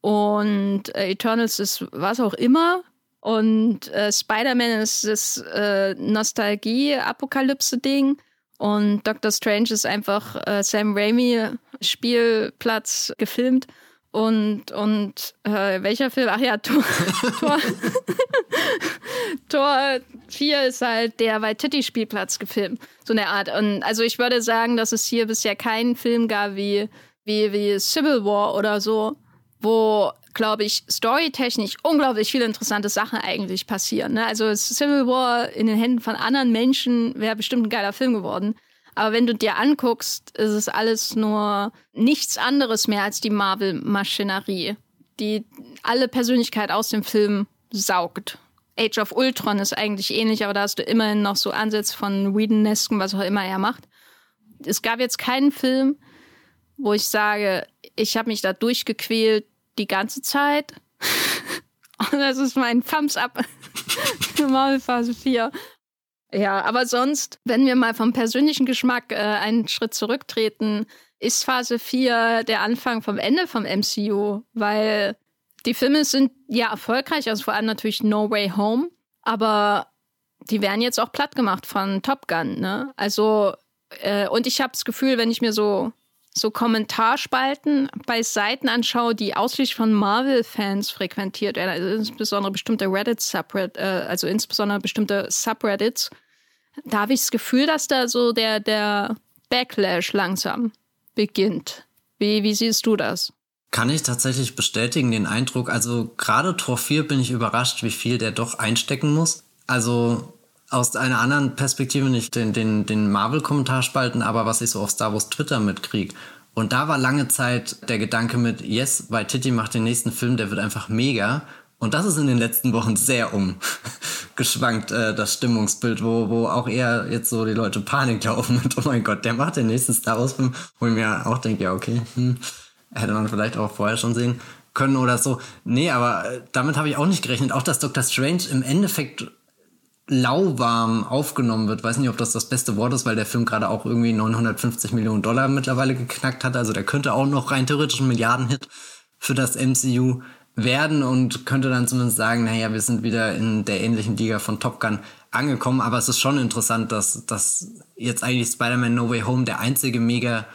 Und äh, Eternals ist was auch immer. Und äh, Spider-Man ist das äh, Nostalgie-Apokalypse-Ding. Und Doctor Strange ist einfach äh, Sam Raimi Spielplatz gefilmt. Und, und äh, welcher Film? Ach ja, Tor, Tor, Tor 4 ist halt der Waititi-Spielplatz gefilmt. So eine Art. Und also ich würde sagen, dass es hier bisher keinen Film gab wie, wie, wie Civil War oder so, wo, glaube ich, storytechnisch unglaublich viele interessante Sachen eigentlich passieren. Ne? Also Civil War in den Händen von anderen Menschen wäre bestimmt ein geiler Film geworden. Aber wenn du dir anguckst, ist es alles nur nichts anderes mehr als die Marvel-Maschinerie, die alle Persönlichkeit aus dem Film saugt. Age of Ultron ist eigentlich ähnlich, aber da hast du immerhin noch so Ansätze von Whedon-Nesken, was auch immer er macht. Es gab jetzt keinen Film, wo ich sage, ich habe mich da durchgequält die ganze Zeit. Und das ist mein Thumbs up für Marvel Phase 4. Ja, aber sonst, wenn wir mal vom persönlichen Geschmack äh, einen Schritt zurücktreten, ist Phase 4 der Anfang vom Ende vom MCU, weil die Filme sind ja erfolgreich, also vor allem natürlich No Way Home, aber die werden jetzt auch platt gemacht von Top Gun, ne? Also, äh, und ich habe das Gefühl, wenn ich mir so, so Kommentarspalten bei Seiten anschaue, die ausschließlich von Marvel-Fans frequentiert werden, also insbesondere bestimmte Reddit-Subreddits, äh, also insbesondere bestimmte Subreddits, da habe ich das Gefühl, dass da so der, der Backlash langsam beginnt. Wie, wie siehst du das? Kann ich tatsächlich bestätigen, den Eindruck. Also gerade Tor 4 bin ich überrascht, wie viel der doch einstecken muss. Also aus einer anderen Perspektive nicht den, den, den Marvel-Kommentarspalten, aber was ich so auf Star Wars Twitter mitkriege. Und da war lange Zeit der Gedanke mit, yes, weil Titi macht den nächsten Film, der wird einfach mega. Und das ist in den letzten Wochen sehr umgeschwankt, äh, das Stimmungsbild, wo, wo auch eher jetzt so die Leute Panik laufen und oh mein Gott, der macht den nächsten Star Wars-Film, wo ich mir auch denke, ja, okay, hm, hätte man vielleicht auch vorher schon sehen können oder so. Nee, aber äh, damit habe ich auch nicht gerechnet. Auch, dass Doctor Strange im Endeffekt lauwarm aufgenommen wird. Weiß nicht, ob das das beste Wort ist, weil der Film gerade auch irgendwie 950 Millionen Dollar mittlerweile geknackt hat. Also der könnte auch noch rein theoretisch ein Milliardenhit für das MCU werden und könnte dann zumindest sagen, naja, wir sind wieder in der ähnlichen Liga von Top Gun angekommen. Aber es ist schon interessant, dass, dass jetzt eigentlich Spider-Man No Way Home der einzige mega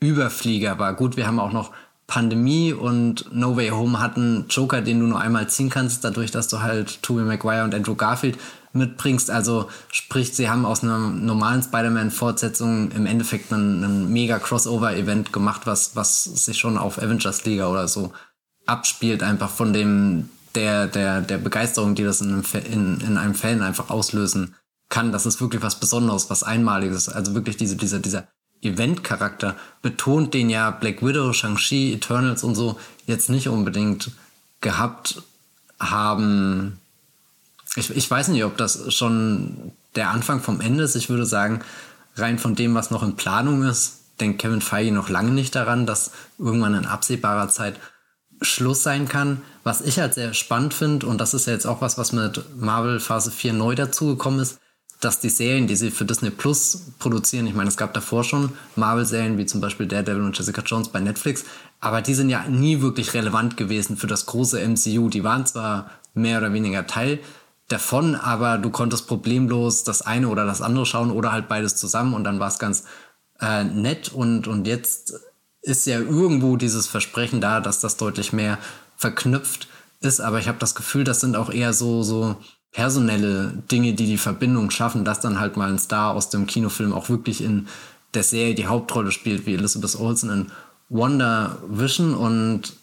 Überflieger war. Gut, wir haben auch noch Pandemie und No Way Home hatten Joker, den du nur einmal ziehen kannst, dadurch, dass du halt Tobey Maguire und Andrew Garfield mitbringst. Also sprich, sie haben aus einer normalen Spider-Man-Fortsetzung im Endeffekt einen mega Crossover-Event gemacht, was, was sich schon auf Avengers Liga oder so abspielt, einfach von dem der, der, der Begeisterung, die das in einem, in, in einem Fan einfach auslösen kann. Das ist wirklich was Besonderes, was Einmaliges. Also wirklich diese, dieser, dieser Event-Charakter betont, den ja Black Widow, Shang-Chi, Eternals und so jetzt nicht unbedingt gehabt haben. Ich, ich weiß nicht, ob das schon der Anfang vom Ende ist. Ich würde sagen, rein von dem, was noch in Planung ist, denkt Kevin Feige noch lange nicht daran, dass irgendwann in absehbarer Zeit Schluss sein kann. Was ich halt sehr spannend finde, und das ist ja jetzt auch was, was mit Marvel Phase 4 neu dazugekommen ist, dass die Serien, die sie für Disney Plus produzieren, ich meine, es gab davor schon Marvel-Serien wie zum Beispiel Daredevil und Jessica Jones bei Netflix, aber die sind ja nie wirklich relevant gewesen für das große MCU. Die waren zwar mehr oder weniger Teil davon, aber du konntest problemlos das eine oder das andere schauen oder halt beides zusammen und dann war es ganz äh, nett und, und jetzt ist ja irgendwo dieses Versprechen da, dass das deutlich mehr verknüpft ist, aber ich habe das Gefühl, das sind auch eher so, so personelle Dinge, die die Verbindung schaffen, dass dann halt mal ein Star aus dem Kinofilm auch wirklich in der Serie die Hauptrolle spielt, wie Elizabeth Olsen in Wonder Vision. Und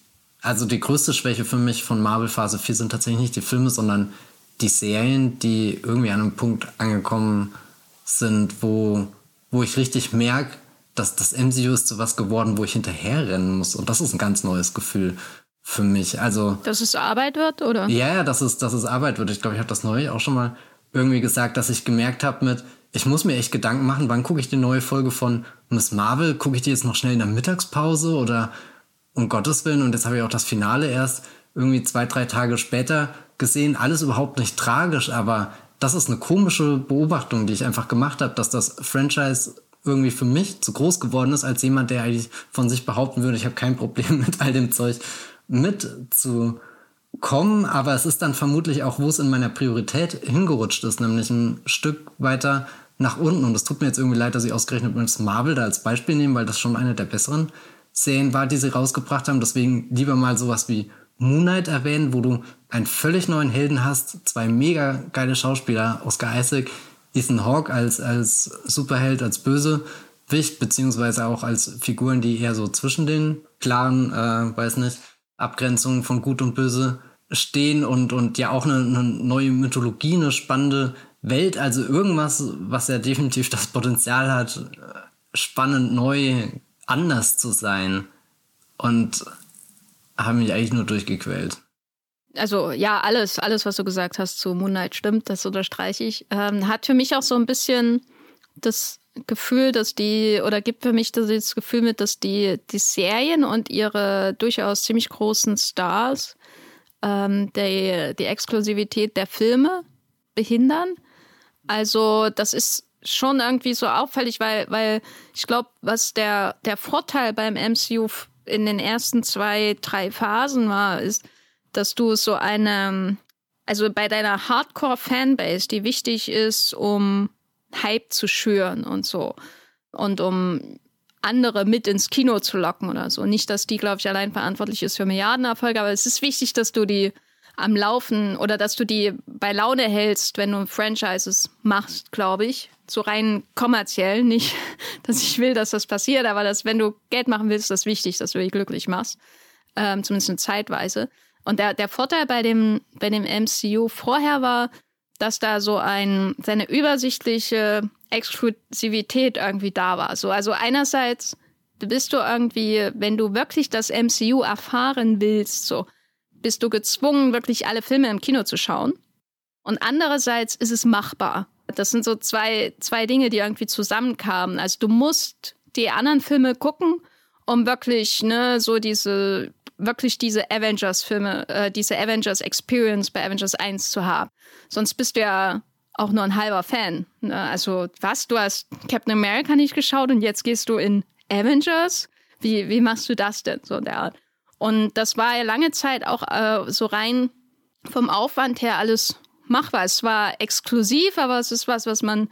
also die größte Schwäche für mich von Marvel Phase 4 sind tatsächlich nicht die Filme, sondern die Serien, die irgendwie an einem Punkt angekommen sind, wo, wo ich richtig merke, dass das MCU ist zu was geworden, wo ich hinterherrennen muss. Und das ist ein ganz neues Gefühl für mich. Also dass es Arbeit wird, oder? Ja, ja, dass es, dass es Arbeit wird. Ich glaube, ich habe das neulich auch schon mal irgendwie gesagt, dass ich gemerkt habe mit, ich muss mir echt Gedanken machen, wann gucke ich die neue Folge von Miss Marvel? Gucke ich die jetzt noch schnell in der Mittagspause oder um Gottes Willen? Und jetzt habe ich auch das Finale erst irgendwie zwei, drei Tage später gesehen. Alles überhaupt nicht tragisch, aber das ist eine komische Beobachtung, die ich einfach gemacht habe, dass das Franchise irgendwie für mich zu groß geworden ist, als jemand, der eigentlich von sich behaupten würde, ich habe kein Problem mit all dem Zeug mitzukommen, aber es ist dann vermutlich auch, wo es in meiner Priorität hingerutscht ist, nämlich ein Stück weiter nach unten. Und es tut mir jetzt irgendwie leid, dass ich ausgerechnet Miss Marvel da als Beispiel nehme, weil das schon eine der besseren Serien war, die sie rausgebracht haben. Deswegen lieber mal sowas wie Moon Knight erwähnen, wo du einen völlig neuen Helden hast, zwei mega geile Schauspieler, Oscar Isaac, Ethan Hawke als, als Superheld, als Bösewicht, beziehungsweise auch als Figuren, die eher so zwischen den klaren, äh, weiß nicht, Abgrenzungen von Gut und Böse stehen und, und ja auch eine, eine neue Mythologie, eine spannende Welt, also irgendwas, was ja definitiv das Potenzial hat, spannend, neu, anders zu sein. Und haben mich eigentlich nur durchgequält. Also ja, alles, alles, was du gesagt hast zu Moonlight stimmt, das unterstreiche ich. Ähm, hat für mich auch so ein bisschen das Gefühl, dass die, oder gibt für mich das, Gefühl mit, dass die, die Serien und ihre durchaus ziemlich großen Stars ähm, die, die Exklusivität der Filme behindern. Also das ist schon irgendwie so auffällig, weil, weil ich glaube, was der, der Vorteil beim MCU in den ersten zwei, drei Phasen war, ist, dass du so eine, also bei deiner Hardcore-Fanbase, die wichtig ist, um Hype zu schüren und so und um andere mit ins Kino zu locken oder so. Nicht, dass die, glaube ich, allein verantwortlich ist für Milliardenerfolge, aber es ist wichtig, dass du die am Laufen oder dass du die bei Laune hältst, wenn du Franchises machst, glaube ich. So rein kommerziell, nicht, dass ich will, dass das passiert, aber dass, wenn du Geld machen willst, ist das wichtig, dass du dich glücklich machst. Ähm, zumindest eine Zeitweise. Und der, der Vorteil bei dem, bei dem MCU vorher war, dass da so ein, seine übersichtliche Exklusivität irgendwie da war. So, also einerseits bist du irgendwie, wenn du wirklich das MCU erfahren willst, so, bist du gezwungen, wirklich alle Filme im Kino zu schauen. Und andererseits ist es machbar. Das sind so zwei, zwei Dinge, die irgendwie zusammenkamen. Also du musst die anderen Filme gucken, um wirklich, ne, so diese, wirklich diese Avengers-Filme, äh, diese Avengers-Experience bei Avengers 1 zu haben. Sonst bist du ja auch nur ein halber Fan. Ne? Also, was? Du hast Captain America nicht geschaut und jetzt gehst du in Avengers? Wie, wie machst du das denn so in der Art? Und das war ja lange Zeit auch äh, so rein vom Aufwand her alles machbar. Es war exklusiv, aber es ist was, was man,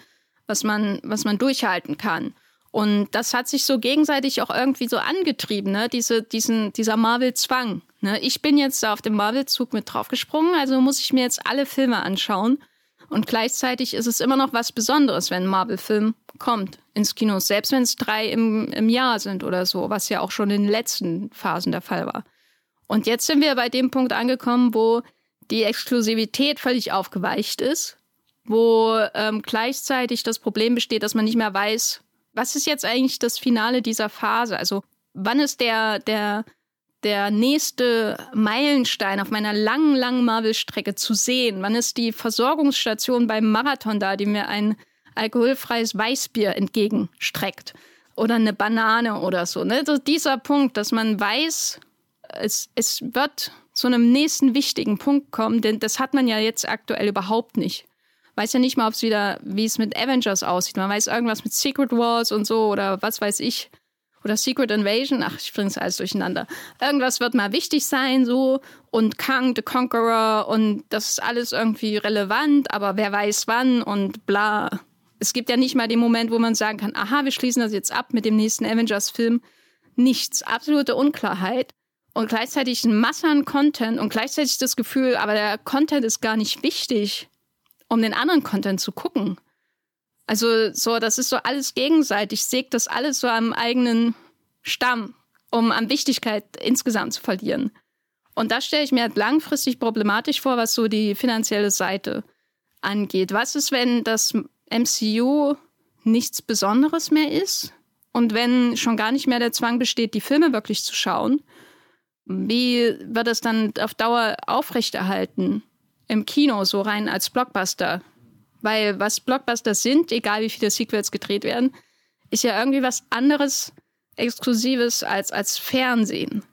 was man, was man durchhalten kann. Und das hat sich so gegenseitig auch irgendwie so angetrieben, ne? Diese, diesen, dieser Marvel-Zwang. Ne? Ich bin jetzt auf dem Marvel-Zug mit draufgesprungen, also muss ich mir jetzt alle Filme anschauen. Und gleichzeitig ist es immer noch was Besonderes, wenn ein Marvel-Film kommt ins Kino, selbst wenn es drei im, im Jahr sind oder so, was ja auch schon in den letzten Phasen der Fall war. Und jetzt sind wir bei dem Punkt angekommen, wo die Exklusivität völlig aufgeweicht ist, wo ähm, gleichzeitig das Problem besteht, dass man nicht mehr weiß, was ist jetzt eigentlich das Finale dieser Phase? Also wann ist der, der der nächste Meilenstein auf meiner langen, langen Marvel-Strecke zu sehen? Wann ist die Versorgungsstation beim Marathon da, die mir ein alkoholfreies Weißbier entgegenstreckt? Oder eine Banane oder so. Ne? Also dieser Punkt, dass man weiß, es, es wird zu einem nächsten wichtigen Punkt kommen, denn das hat man ja jetzt aktuell überhaupt nicht. Weiß ja nicht mal, ob es wieder, wie es mit Avengers aussieht. Man weiß irgendwas mit Secret Wars und so oder was weiß ich oder Secret Invasion, ach, ich bring's alles durcheinander. Irgendwas wird mal wichtig sein, so, und Kang the Conqueror, und das ist alles irgendwie relevant, aber wer weiß wann und bla. Es gibt ja nicht mal den Moment, wo man sagen kann, aha, wir schließen das jetzt ab mit dem nächsten Avengers-Film. Nichts, absolute Unklarheit. Und gleichzeitig ein Masse an Content und gleichzeitig das Gefühl, aber der Content ist gar nicht wichtig, um den anderen Content zu gucken. Also so, das ist so alles gegenseitig, sägt das alles so am eigenen Stamm, um an Wichtigkeit insgesamt zu verlieren. Und das stelle ich mir halt langfristig problematisch vor, was so die finanzielle Seite angeht. Was ist, wenn das MCU nichts Besonderes mehr ist? Und wenn schon gar nicht mehr der Zwang besteht, die Filme wirklich zu schauen, wie wird es dann auf Dauer aufrechterhalten im Kino, so rein als Blockbuster? Weil was Blockbusters sind, egal wie viele Sequels gedreht werden, ist ja irgendwie was anderes, Exklusives als, als Fernsehen.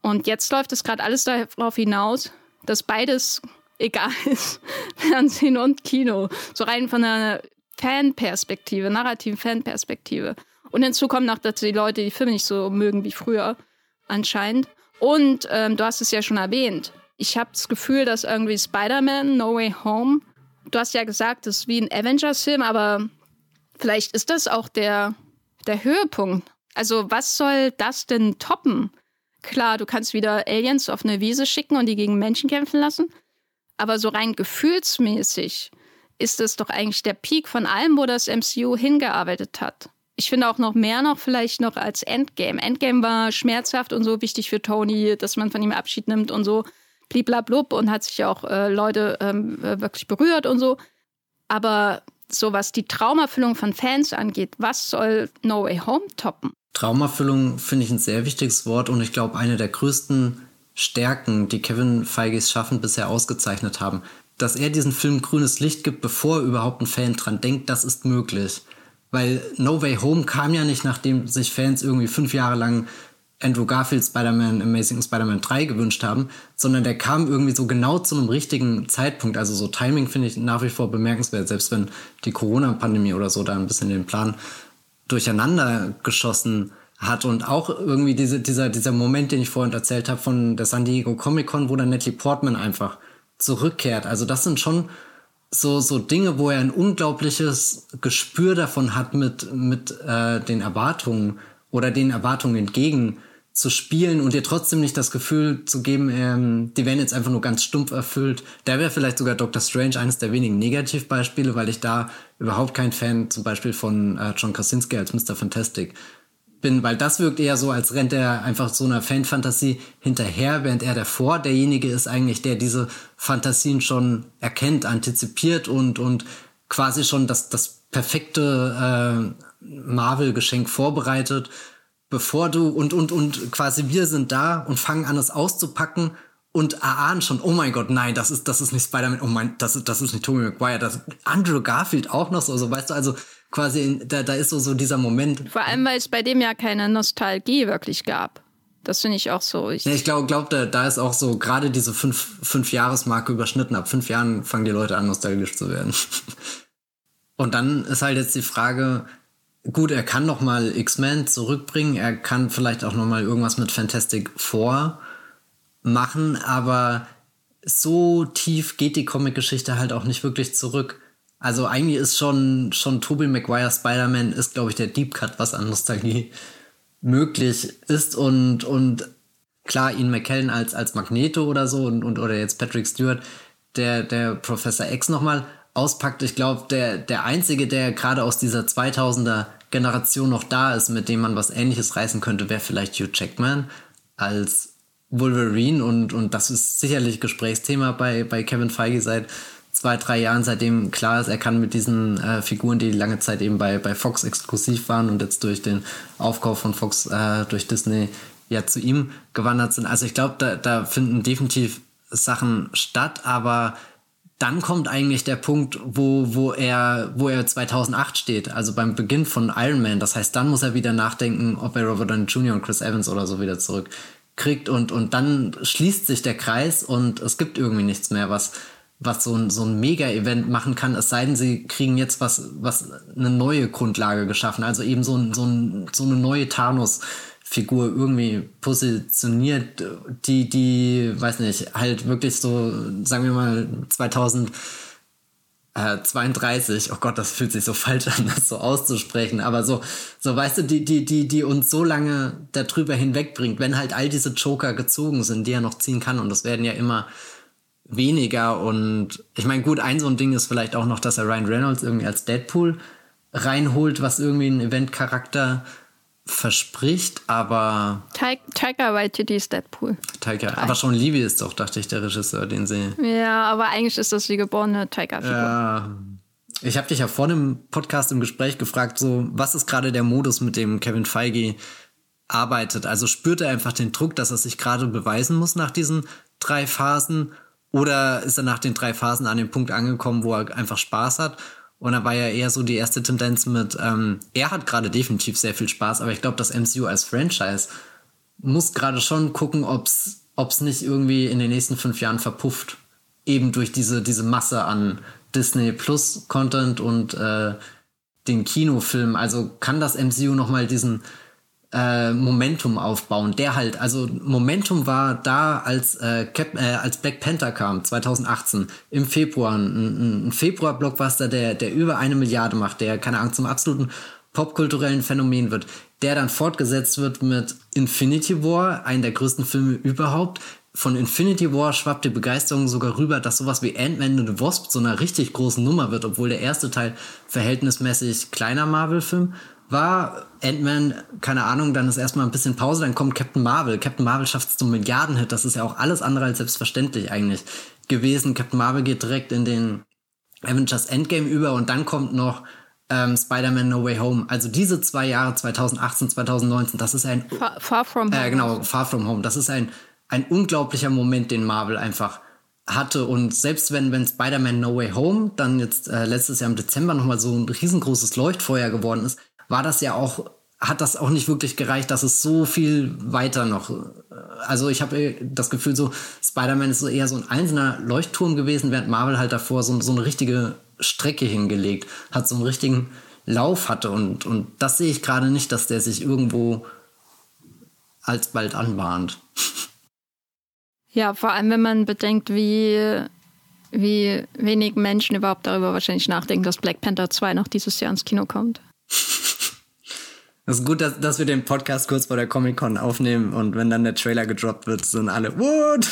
Und jetzt läuft es gerade alles darauf hinaus, dass beides egal ist. Fernsehen und Kino. So rein von einer Fanperspektive, narrativen Fanperspektive. Und hinzu kommt noch, dass die Leute die Filme nicht so mögen wie früher, anscheinend. Und ähm, du hast es ja schon erwähnt. Ich habe das Gefühl, dass irgendwie Spider-Man No Way Home du hast ja gesagt, das ist wie ein Avengers-Film, aber vielleicht ist das auch der, der Höhepunkt. Also, was soll das denn toppen? Klar, du kannst wieder Aliens auf eine Wiese schicken und die gegen Menschen kämpfen lassen, aber so rein gefühlsmäßig ist es doch eigentlich der Peak von allem, wo das MCU hingearbeitet hat. Ich finde auch noch mehr noch vielleicht noch als Endgame. Endgame war schmerzhaft und so wichtig für Tony, dass man von ihm Abschied nimmt und so bliblablub und hat sich auch äh, Leute ähm, äh, wirklich berührt und so. Aber so was die Traumerfüllung von Fans angeht, was soll No Way Home toppen? Traumerfüllung finde ich ein sehr wichtiges Wort und ich glaube, eine der größten Stärken, die Kevin Feiges Schaffen bisher ausgezeichnet haben. Dass er diesen Film grünes Licht gibt, bevor überhaupt ein Fan dran denkt, das ist möglich. Weil No Way Home kam ja nicht, nachdem sich Fans irgendwie fünf Jahre lang Andrew Garfield Spider-Man Amazing Spider-Man 3 gewünscht haben, sondern der kam irgendwie so genau zu einem richtigen Zeitpunkt. Also so Timing finde ich nach wie vor bemerkenswert, selbst wenn die Corona-Pandemie oder so da ein bisschen den Plan durcheinander geschossen hat und auch irgendwie diese, dieser, dieser Moment, den ich vorhin erzählt habe von der San Diego Comic Con, wo dann Natalie Portman einfach zurückkehrt. Also das sind schon so, so Dinge, wo er ein unglaubliches Gespür davon hat, mit, mit äh, den Erwartungen oder den Erwartungen entgegen zu spielen und dir trotzdem nicht das Gefühl zu geben, ähm, die werden jetzt einfach nur ganz stumpf erfüllt. Da wäre vielleicht sogar Doctor Strange eines der wenigen Negativbeispiele, weil ich da überhaupt kein Fan zum Beispiel von äh, John Krasinski als Mr. Fantastic bin, weil das wirkt eher so, als rennt er einfach so einer Fanfantasie hinterher, während er davor derjenige ist eigentlich, der diese Fantasien schon erkennt, antizipiert und, und quasi schon das, das perfekte äh, Marvel-Geschenk vorbereitet, bevor du und, und, und quasi wir sind da und fangen an, es auszupacken und erahnen schon, oh mein Gott, nein, das ist, das ist nicht Spider-Man, oh mein, das ist, das ist nicht Tobey Maguire, das ist Andrew Garfield auch noch so, so weißt du, also quasi, in, da, da ist so, so dieser Moment. Vor allem, weil es bei dem ja keine Nostalgie wirklich gab. Das finde ich auch so. Ich, ja, ich glaube, glaub, da, da ist auch so gerade diese fünf, fünf Jahresmarke überschnitten. Ab fünf Jahren fangen die Leute an, nostalgisch zu werden. Und dann ist halt jetzt die Frage, gut, er kann noch mal X-Men zurückbringen, er kann vielleicht auch noch mal irgendwas mit Fantastic Four machen, aber so tief geht die Comic-Geschichte halt auch nicht wirklich zurück. Also eigentlich ist schon, schon Tobey Maguire Spider-Man ist, glaube ich, der Deep Cut, was an Nostalgie möglich ist. Und, und klar, Ian McKellen als, als Magneto oder so und, und oder jetzt Patrick Stewart, der, der Professor X nochmal auspackt. Ich glaube, der, der einzige, der gerade aus dieser 2000er Generation noch da ist, mit dem man was ähnliches reißen könnte, wäre vielleicht Hugh Jackman als Wolverine und, und das ist sicherlich Gesprächsthema bei, bei Kevin Feige seit zwei, drei Jahren, seitdem klar ist, er kann mit diesen äh, Figuren, die lange Zeit eben bei, bei Fox exklusiv waren und jetzt durch den Aufkauf von Fox äh, durch Disney ja zu ihm gewandert sind. Also ich glaube, da, da finden definitiv Sachen statt, aber dann kommt eigentlich der Punkt, wo, wo, er, wo er 2008 steht, also beim Beginn von Iron Man. Das heißt, dann muss er wieder nachdenken, ob er Robert Downey Jr. und Chris Evans oder so wieder zurückkriegt. Und, und dann schließt sich der Kreis und es gibt irgendwie nichts mehr, was, was so ein, so ein Mega-Event machen kann, es sei denn, sie kriegen jetzt was, was eine neue Grundlage geschaffen, also eben so, ein, so, ein, so eine neue Thanos-Figur irgendwie positioniert, die, die, weiß nicht, halt wirklich so, sagen wir mal, 2000 32, oh Gott, das fühlt sich so falsch an, das so auszusprechen, aber so, so weißt du, die, die, die, die uns so lange darüber hinwegbringt, wenn halt all diese Joker gezogen sind, die er noch ziehen kann, und das werden ja immer weniger. Und ich meine, gut, ein so ein Ding ist vielleicht auch noch, dass er Ryan Reynolds irgendwie als Deadpool reinholt, was irgendwie einen Eventcharakter verspricht, aber. Taika Waititi ist Deadpool. Taika, aber schon Levy ist doch, dachte ich, der Regisseur, den sie. Ja, aber eigentlich ist das die geborene Taika-Figur. Ja. Ich habe dich ja vor dem Podcast im Gespräch gefragt, so, was ist gerade der Modus, mit dem Kevin Feige arbeitet? Also spürt er einfach den Druck, dass er sich gerade beweisen muss nach diesen drei Phasen? Oder ist er nach den drei Phasen an den Punkt angekommen, wo er einfach Spaß hat? Und da war ja eher so die erste Tendenz mit, ähm, er hat gerade definitiv sehr viel Spaß, aber ich glaube, das MCU als Franchise muss gerade schon gucken, ob es nicht irgendwie in den nächsten fünf Jahren verpufft. Eben durch diese, diese Masse an Disney Plus Content und äh, den Kinofilm. Also kann das MCU nochmal diesen äh, Momentum aufbauen. Der halt, also Momentum war da, als, äh, Cap, äh, als Black Panther kam, 2018, im Februar, ein, ein Februar-Blockbuster, der, der über eine Milliarde macht, der, keine Ahnung, zum absoluten popkulturellen Phänomen wird, der dann fortgesetzt wird mit Infinity War, einen der größten Filme überhaupt. Von Infinity War schwappt die Begeisterung sogar rüber, dass sowas wie Ant-Man and the Wasp so einer richtig großen Nummer wird, obwohl der erste Teil verhältnismäßig kleiner Marvel-Film war Ant-Man, keine Ahnung, dann ist erstmal ein bisschen Pause, dann kommt Captain Marvel. Captain Marvel schafft es zum Milliardenhit. Das ist ja auch alles andere als selbstverständlich eigentlich gewesen. Captain Marvel geht direkt in den Avengers Endgame über und dann kommt noch ähm, Spider-Man No Way Home. Also diese zwei Jahre, 2018, 2019, das ist ein... Far, far From Home. Äh, genau, Far From Home. Das ist ein, ein unglaublicher Moment, den Marvel einfach hatte. Und selbst wenn, wenn Spider-Man No Way Home dann jetzt äh, letztes Jahr im Dezember nochmal so ein riesengroßes Leuchtfeuer geworden ist, war das ja auch, hat das auch nicht wirklich gereicht, dass es so viel weiter noch. Äh, also ich habe das Gefühl, so Spider-Man ist so eher so ein einzelner Leuchtturm gewesen, während Marvel halt davor so, so eine richtige Strecke hingelegt, hat so einen richtigen Lauf hatte. Und, und das sehe ich gerade nicht, dass der sich irgendwo alsbald anbahnt. Ja, vor allem, wenn man bedenkt, wie, wie wenig Menschen überhaupt darüber wahrscheinlich nachdenken, dass Black Panther 2 noch dieses Jahr ins Kino kommt. Es ist gut, dass, dass wir den Podcast kurz vor der Comic-Con aufnehmen und wenn dann der Trailer gedroppt wird, sind alle, what?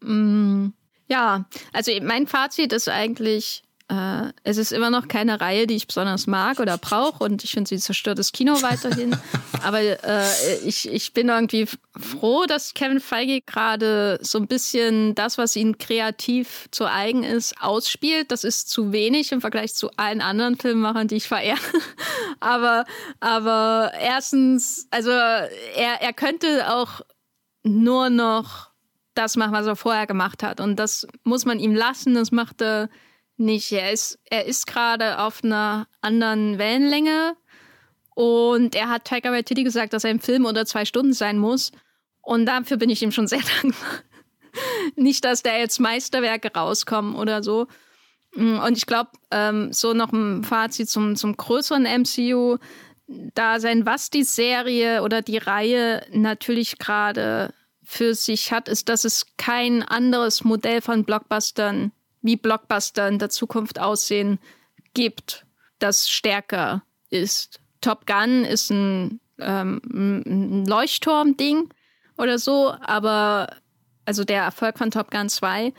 mm, ja, also mein Fazit ist eigentlich, äh, es ist immer noch keine Reihe, die ich besonders mag oder brauche und ich finde, sie zerstört das Kino weiterhin. Aber äh, ich, ich bin irgendwie froh, dass Kevin Feige gerade so ein bisschen das, was ihm kreativ zu eigen ist, ausspielt. Das ist zu wenig im Vergleich zu allen anderen Filmemachern, die ich verehre. aber, aber erstens, also er, er könnte auch nur noch das machen, was er vorher gemacht hat. Und das muss man ihm lassen. Das macht er nicht. Er ist, er ist gerade auf einer anderen Wellenlänge und er hat Taika Waititi gesagt, dass er im Film unter zwei Stunden sein muss. Und dafür bin ich ihm schon sehr dankbar. nicht, dass da jetzt Meisterwerke rauskommen oder so. Und ich glaube, ähm, so noch ein Fazit zum, zum größeren MCU. Da sein Was die Serie oder die Reihe natürlich gerade für sich hat, ist, dass es kein anderes Modell von Blockbustern wie Blockbuster in der Zukunft aussehen, gibt, das stärker ist. Top Gun ist ein, ähm, ein Leuchtturm-Ding oder so, aber also der Erfolg von Top Gun 2.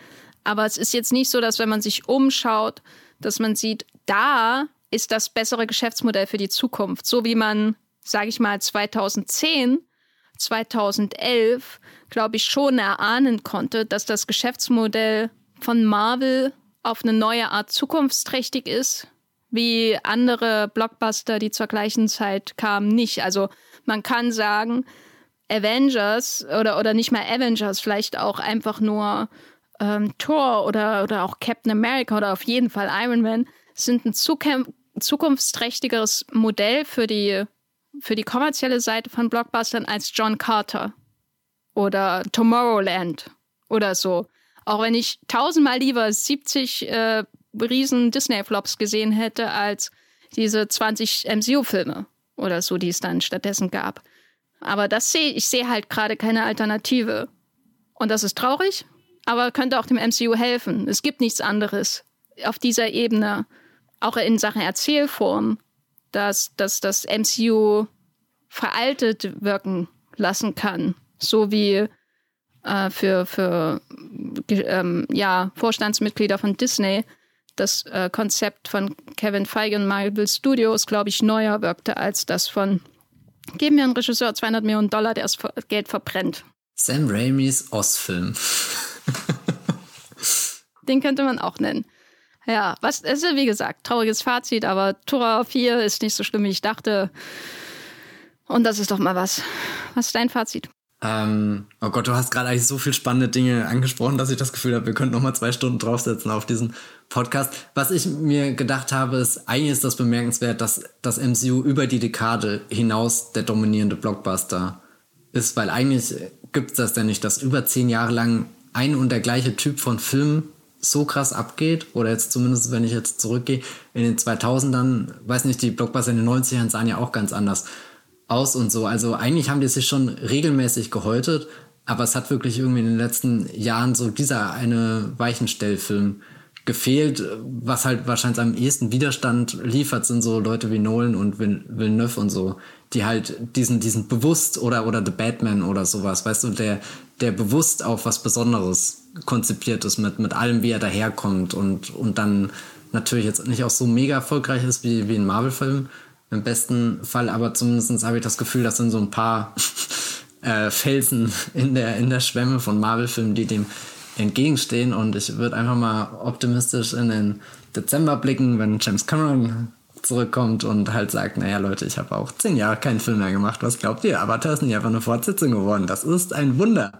Aber es ist jetzt nicht so, dass wenn man sich umschaut, dass man sieht, da ist das bessere Geschäftsmodell für die Zukunft. So wie man, sage ich mal, 2010, 2011, glaube ich, schon erahnen konnte, dass das Geschäftsmodell von Marvel auf eine neue Art zukunftsträchtig ist, wie andere Blockbuster, die zur gleichen Zeit kamen, nicht. Also man kann sagen, Avengers oder, oder nicht mal Avengers, vielleicht auch einfach nur ähm, Thor oder, oder auch Captain America oder auf jeden Fall Iron Man sind ein zukunftsträchtigeres Modell für die, für die kommerzielle Seite von Blockbustern als John Carter oder Tomorrowland oder so. Auch wenn ich tausendmal lieber 70 äh, riesen Disney-Flops gesehen hätte als diese 20 MCU-Filme oder so, die es dann stattdessen gab. Aber das sehe ich sehe halt gerade keine Alternative. Und das ist traurig, aber könnte auch dem MCU helfen. Es gibt nichts anderes auf dieser Ebene, auch in Sachen Erzählform, dass, dass das MCU veraltet wirken lassen kann. So wie äh, für, für ähm, ja, Vorstandsmitglieder von Disney das äh, Konzept von Kevin Feige und Marvel Studios, glaube ich, neuer wirkte als das von geben mir einen Regisseur 200 Millionen Dollar, der das Geld verbrennt. Sam Raimis Ostfilm. Den könnte man auch nennen. Ja, was ist wie gesagt, trauriges Fazit, aber Tora 4 ist nicht so schlimm, wie ich dachte. Und das ist doch mal was. Was ist dein Fazit? Ähm, oh Gott, du hast gerade eigentlich so viele spannende Dinge angesprochen, dass ich das Gefühl habe, wir könnten noch mal zwei Stunden draufsetzen auf diesen Podcast. Was ich mir gedacht habe, ist, eigentlich ist das bemerkenswert, dass das MCU über die Dekade hinaus der dominierende Blockbuster ist, weil eigentlich gibt es das ja nicht, dass über zehn Jahre lang ein und der gleiche Typ von Film so krass abgeht, oder jetzt zumindest, wenn ich jetzt zurückgehe, in den 2000ern, weiß nicht, die Blockbuster in den 90ern sahen ja auch ganz anders aus und so. Also eigentlich haben die sich schon regelmäßig gehäutet, aber es hat wirklich irgendwie in den letzten Jahren so dieser eine Weichenstellfilm gefehlt, was halt wahrscheinlich am ehesten Widerstand liefert, sind so Leute wie Nolan und Villeneuve und so, die halt diesen, diesen bewusst oder, oder The Batman oder sowas, weißt du, der, der bewusst auf was Besonderes konzipiert ist mit, mit allem, wie er daherkommt und, und dann natürlich jetzt nicht auch so mega erfolgreich ist wie, wie ein Marvel-Film, im besten Fall, aber zumindest habe ich das Gefühl, das sind so ein paar äh, Felsen in der, in der Schwemme von Marvel-Filmen, die dem entgegenstehen. Und ich würde einfach mal optimistisch in den Dezember blicken, wenn James Cameron zurückkommt und halt sagt, naja Leute, ich habe auch zehn Jahre keinen Film mehr gemacht. Was glaubt ihr? Avatar ist nicht einfach eine Fortsetzung geworden. Das ist ein Wunder.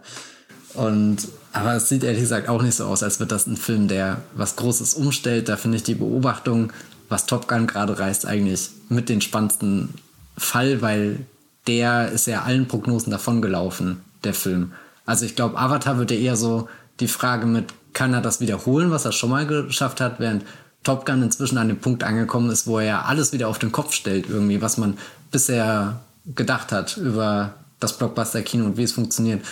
Und aber es sieht ehrlich gesagt auch nicht so aus, als wird das ein Film, der was Großes umstellt. Da finde ich die Beobachtung, was Top Gun gerade reißt, eigentlich mit den spannendsten Fall, weil der ist ja allen Prognosen davongelaufen, der Film. Also ich glaube, Avatar wird ja eher so die Frage mit, kann er das wiederholen, was er schon mal geschafft hat, während Top Gun inzwischen an dem Punkt angekommen ist, wo er ja alles wieder auf den Kopf stellt, irgendwie, was man bisher gedacht hat über das Blockbuster-Kino und wie es funktioniert,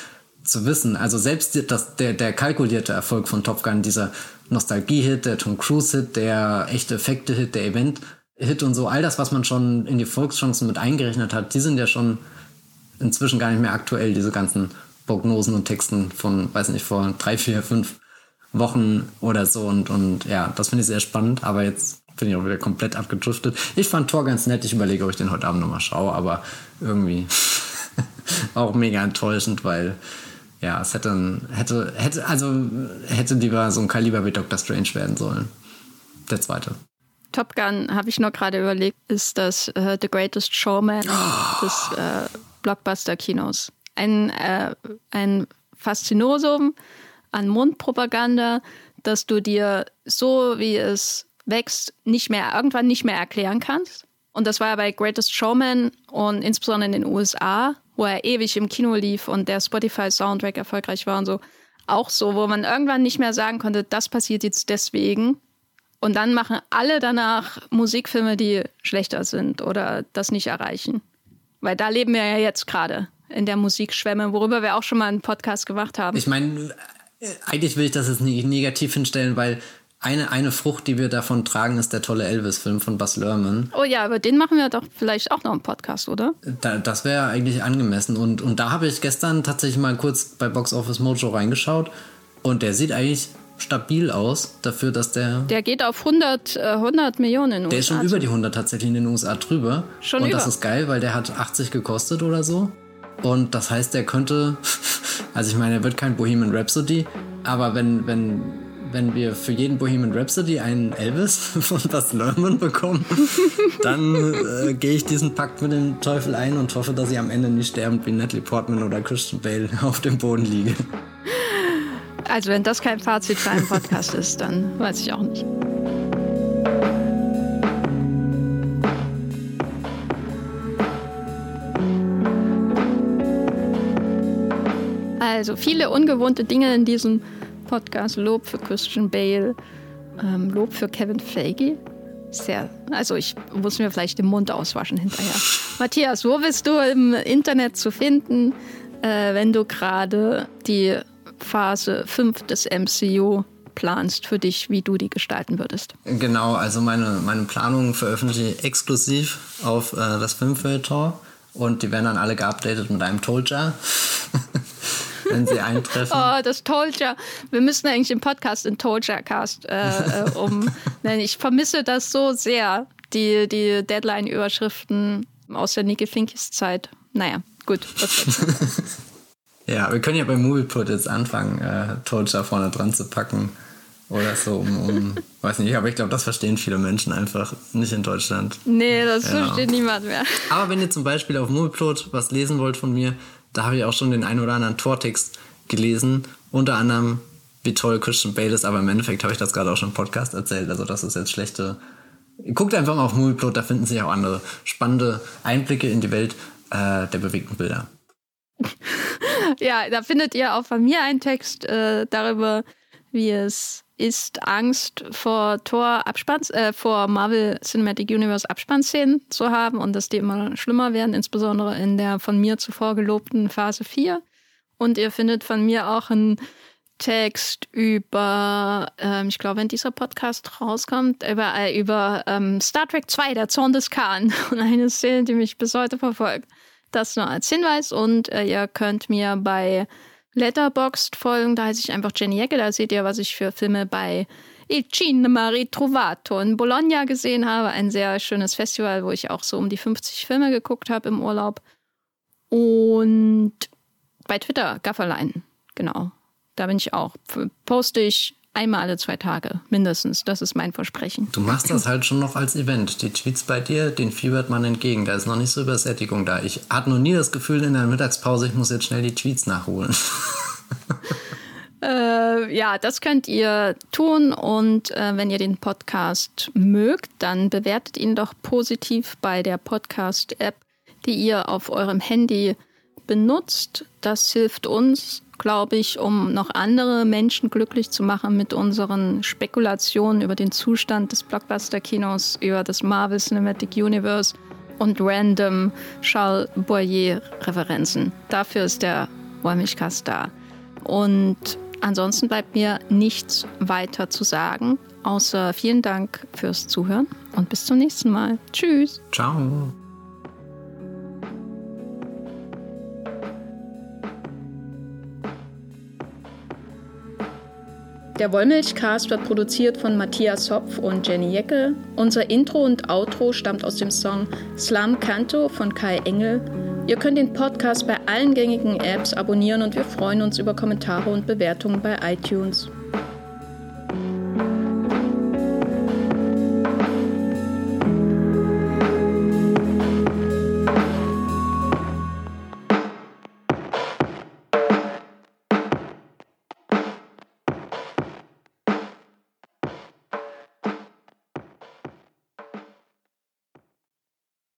zu wissen. Also selbst das, der, der kalkulierte Erfolg von Top Gun, dieser Nostalgie-Hit, der Tom Cruise-Hit, der echte Effekte-Hit, der Event-Hit und so, all das, was man schon in die Volkschancen mit eingerechnet hat, die sind ja schon inzwischen gar nicht mehr aktuell, diese ganzen Prognosen und Texten von, weiß nicht, vor drei, vier, fünf Wochen oder so. Und, und ja, das finde ich sehr spannend, aber jetzt bin ich auch wieder komplett abgedriftet. Ich fand Tor ganz nett, ich überlege, ob ich den heute Abend nochmal schaue, aber irgendwie auch mega enttäuschend, weil ja, es hätte, hätte, hätte, also hätte lieber so ein Kaliber wie Doctor Strange werden sollen. Der zweite. Top Gun, habe ich noch gerade überlegt, ist das uh, The Greatest Showman oh. des uh, Blockbuster-Kinos. Ein, uh, ein Faszinosum an Mundpropaganda, dass du dir so, wie es wächst, nicht mehr, irgendwann nicht mehr erklären kannst. Und das war ja bei Greatest Showman und insbesondere in den USA wo er ewig im Kino lief und der Spotify-Soundtrack erfolgreich war und so, auch so, wo man irgendwann nicht mehr sagen konnte, das passiert jetzt deswegen. Und dann machen alle danach Musikfilme, die schlechter sind oder das nicht erreichen. Weil da leben wir ja jetzt gerade in der Musikschwemme, worüber wir auch schon mal einen Podcast gemacht haben. Ich meine, äh, eigentlich will ich das jetzt nicht negativ hinstellen, weil eine, eine Frucht, die wir davon tragen, ist der tolle Elvis-Film von Buzz Lerman. Oh ja, aber den machen wir doch vielleicht auch noch im Podcast, oder? Da, das wäre eigentlich angemessen. Und, und da habe ich gestern tatsächlich mal kurz bei Box Office Mojo reingeschaut. Und der sieht eigentlich stabil aus, dafür, dass der. Der geht auf 100, 100 äh, Millionen in den Der ist schon über die 100 tatsächlich in den USA drüber. Schon Und über. das ist geil, weil der hat 80 gekostet oder so. Und das heißt, der könnte. Also, ich meine, er wird kein Bohemian Rhapsody, aber wenn, wenn wenn wir für jeden Bohemian Rhapsody einen Elvis von Baz Luhrmann bekommen, dann äh, gehe ich diesen Pakt mit dem Teufel ein und hoffe, dass ich am Ende nicht sterbend wie Natalie Portman oder Christian Bale auf dem Boden liege. Also wenn das kein Fazit für einen Podcast ist, dann weiß ich auch nicht. Also viele ungewohnte Dinge in diesem Podcast. Lob für Christian Bale, ähm, Lob für Kevin Feige. Sehr, also ich muss mir vielleicht den Mund auswaschen hinterher. Matthias, wo bist du im Internet zu finden, äh, wenn du gerade die Phase 5 des MCU planst für dich, wie du die gestalten würdest? Genau, also meine, meine Planungen veröffentliche ich exklusiv auf äh, das Filmfeuilleton und die werden dann alle geupdatet mit einem Told wenn sie eintreffen. Oh, das Tolja. Wir müssen eigentlich den Podcast in Tolja-Cast äh, äh, um nennen. Ich vermisse das so sehr, die, die Deadline-Überschriften aus der Niki Finkis Zeit. Naja, gut. ja, wir können ja bei Movieplot jetzt anfangen, äh, Tolja vorne dran zu packen. Oder so, um, um weiß nicht, aber ich glaube, das verstehen viele Menschen einfach nicht in Deutschland. Nee, das ja. versteht niemand mehr. Aber wenn ihr zum Beispiel auf Movieplot was lesen wollt von mir, da habe ich auch schon den einen oder anderen Tortext gelesen. Unter anderem, wie toll Christian Bale ist, aber im Endeffekt habe ich das gerade auch schon im Podcast erzählt. Also, das ist jetzt schlechte. Guckt einfach mal auf Movieplot, da finden sich auch andere spannende Einblicke in die Welt äh, der bewegten Bilder. ja, da findet ihr auch von mir einen Text äh, darüber, wie es ist, Angst vor Tor Abspanns, äh, vor Marvel Cinematic Universe Abspannszenen zu haben und dass die immer schlimmer werden, insbesondere in der von mir zuvor gelobten Phase 4. Und ihr findet von mir auch einen Text über, ähm, ich glaube, wenn dieser Podcast rauskommt, über, äh, über ähm, Star Trek 2, der Zorn des Khan und eine Szene, die mich bis heute verfolgt. Das nur als Hinweis und äh, ihr könnt mir bei Letterboxd-Folgen, da heiße ich einfach Jenny Ecke, da seht ihr, was ich für Filme bei Il Cinema Ritrovato in Bologna gesehen habe. Ein sehr schönes Festival, wo ich auch so um die 50 Filme geguckt habe im Urlaub. Und bei Twitter, Gafferlein, genau. Da bin ich auch. Poste ich einmal alle zwei Tage, mindestens. Das ist mein Versprechen. Du machst das halt schon noch als Event. Die Tweets bei dir, den fiebert man entgegen. Da ist noch nicht so Übersättigung da. Ich hatte noch nie das Gefühl in der Mittagspause, ich muss jetzt schnell die Tweets nachholen. Äh, ja, das könnt ihr tun und äh, wenn ihr den Podcast mögt, dann bewertet ihn doch positiv bei der Podcast-App, die ihr auf eurem Handy benutzt. Das hilft uns, glaube ich, um noch andere Menschen glücklich zu machen mit unseren Spekulationen über den Zustand des Blockbuster-Kinos, über das Marvel Cinematic Universe und random Charles Boyer-Referenzen. Dafür ist der Wollmilchcast da. Und Ansonsten bleibt mir nichts weiter zu sagen, außer vielen Dank fürs Zuhören und bis zum nächsten Mal. Tschüss. Ciao. Der Wollmilchcast wird produziert von Matthias Hopf und Jenny Jeckel. Unser Intro und Outro stammt aus dem Song Slam Canto von Kai Engel Ihr könnt den Podcast bei allen gängigen Apps abonnieren und wir freuen uns über Kommentare und Bewertungen bei iTunes.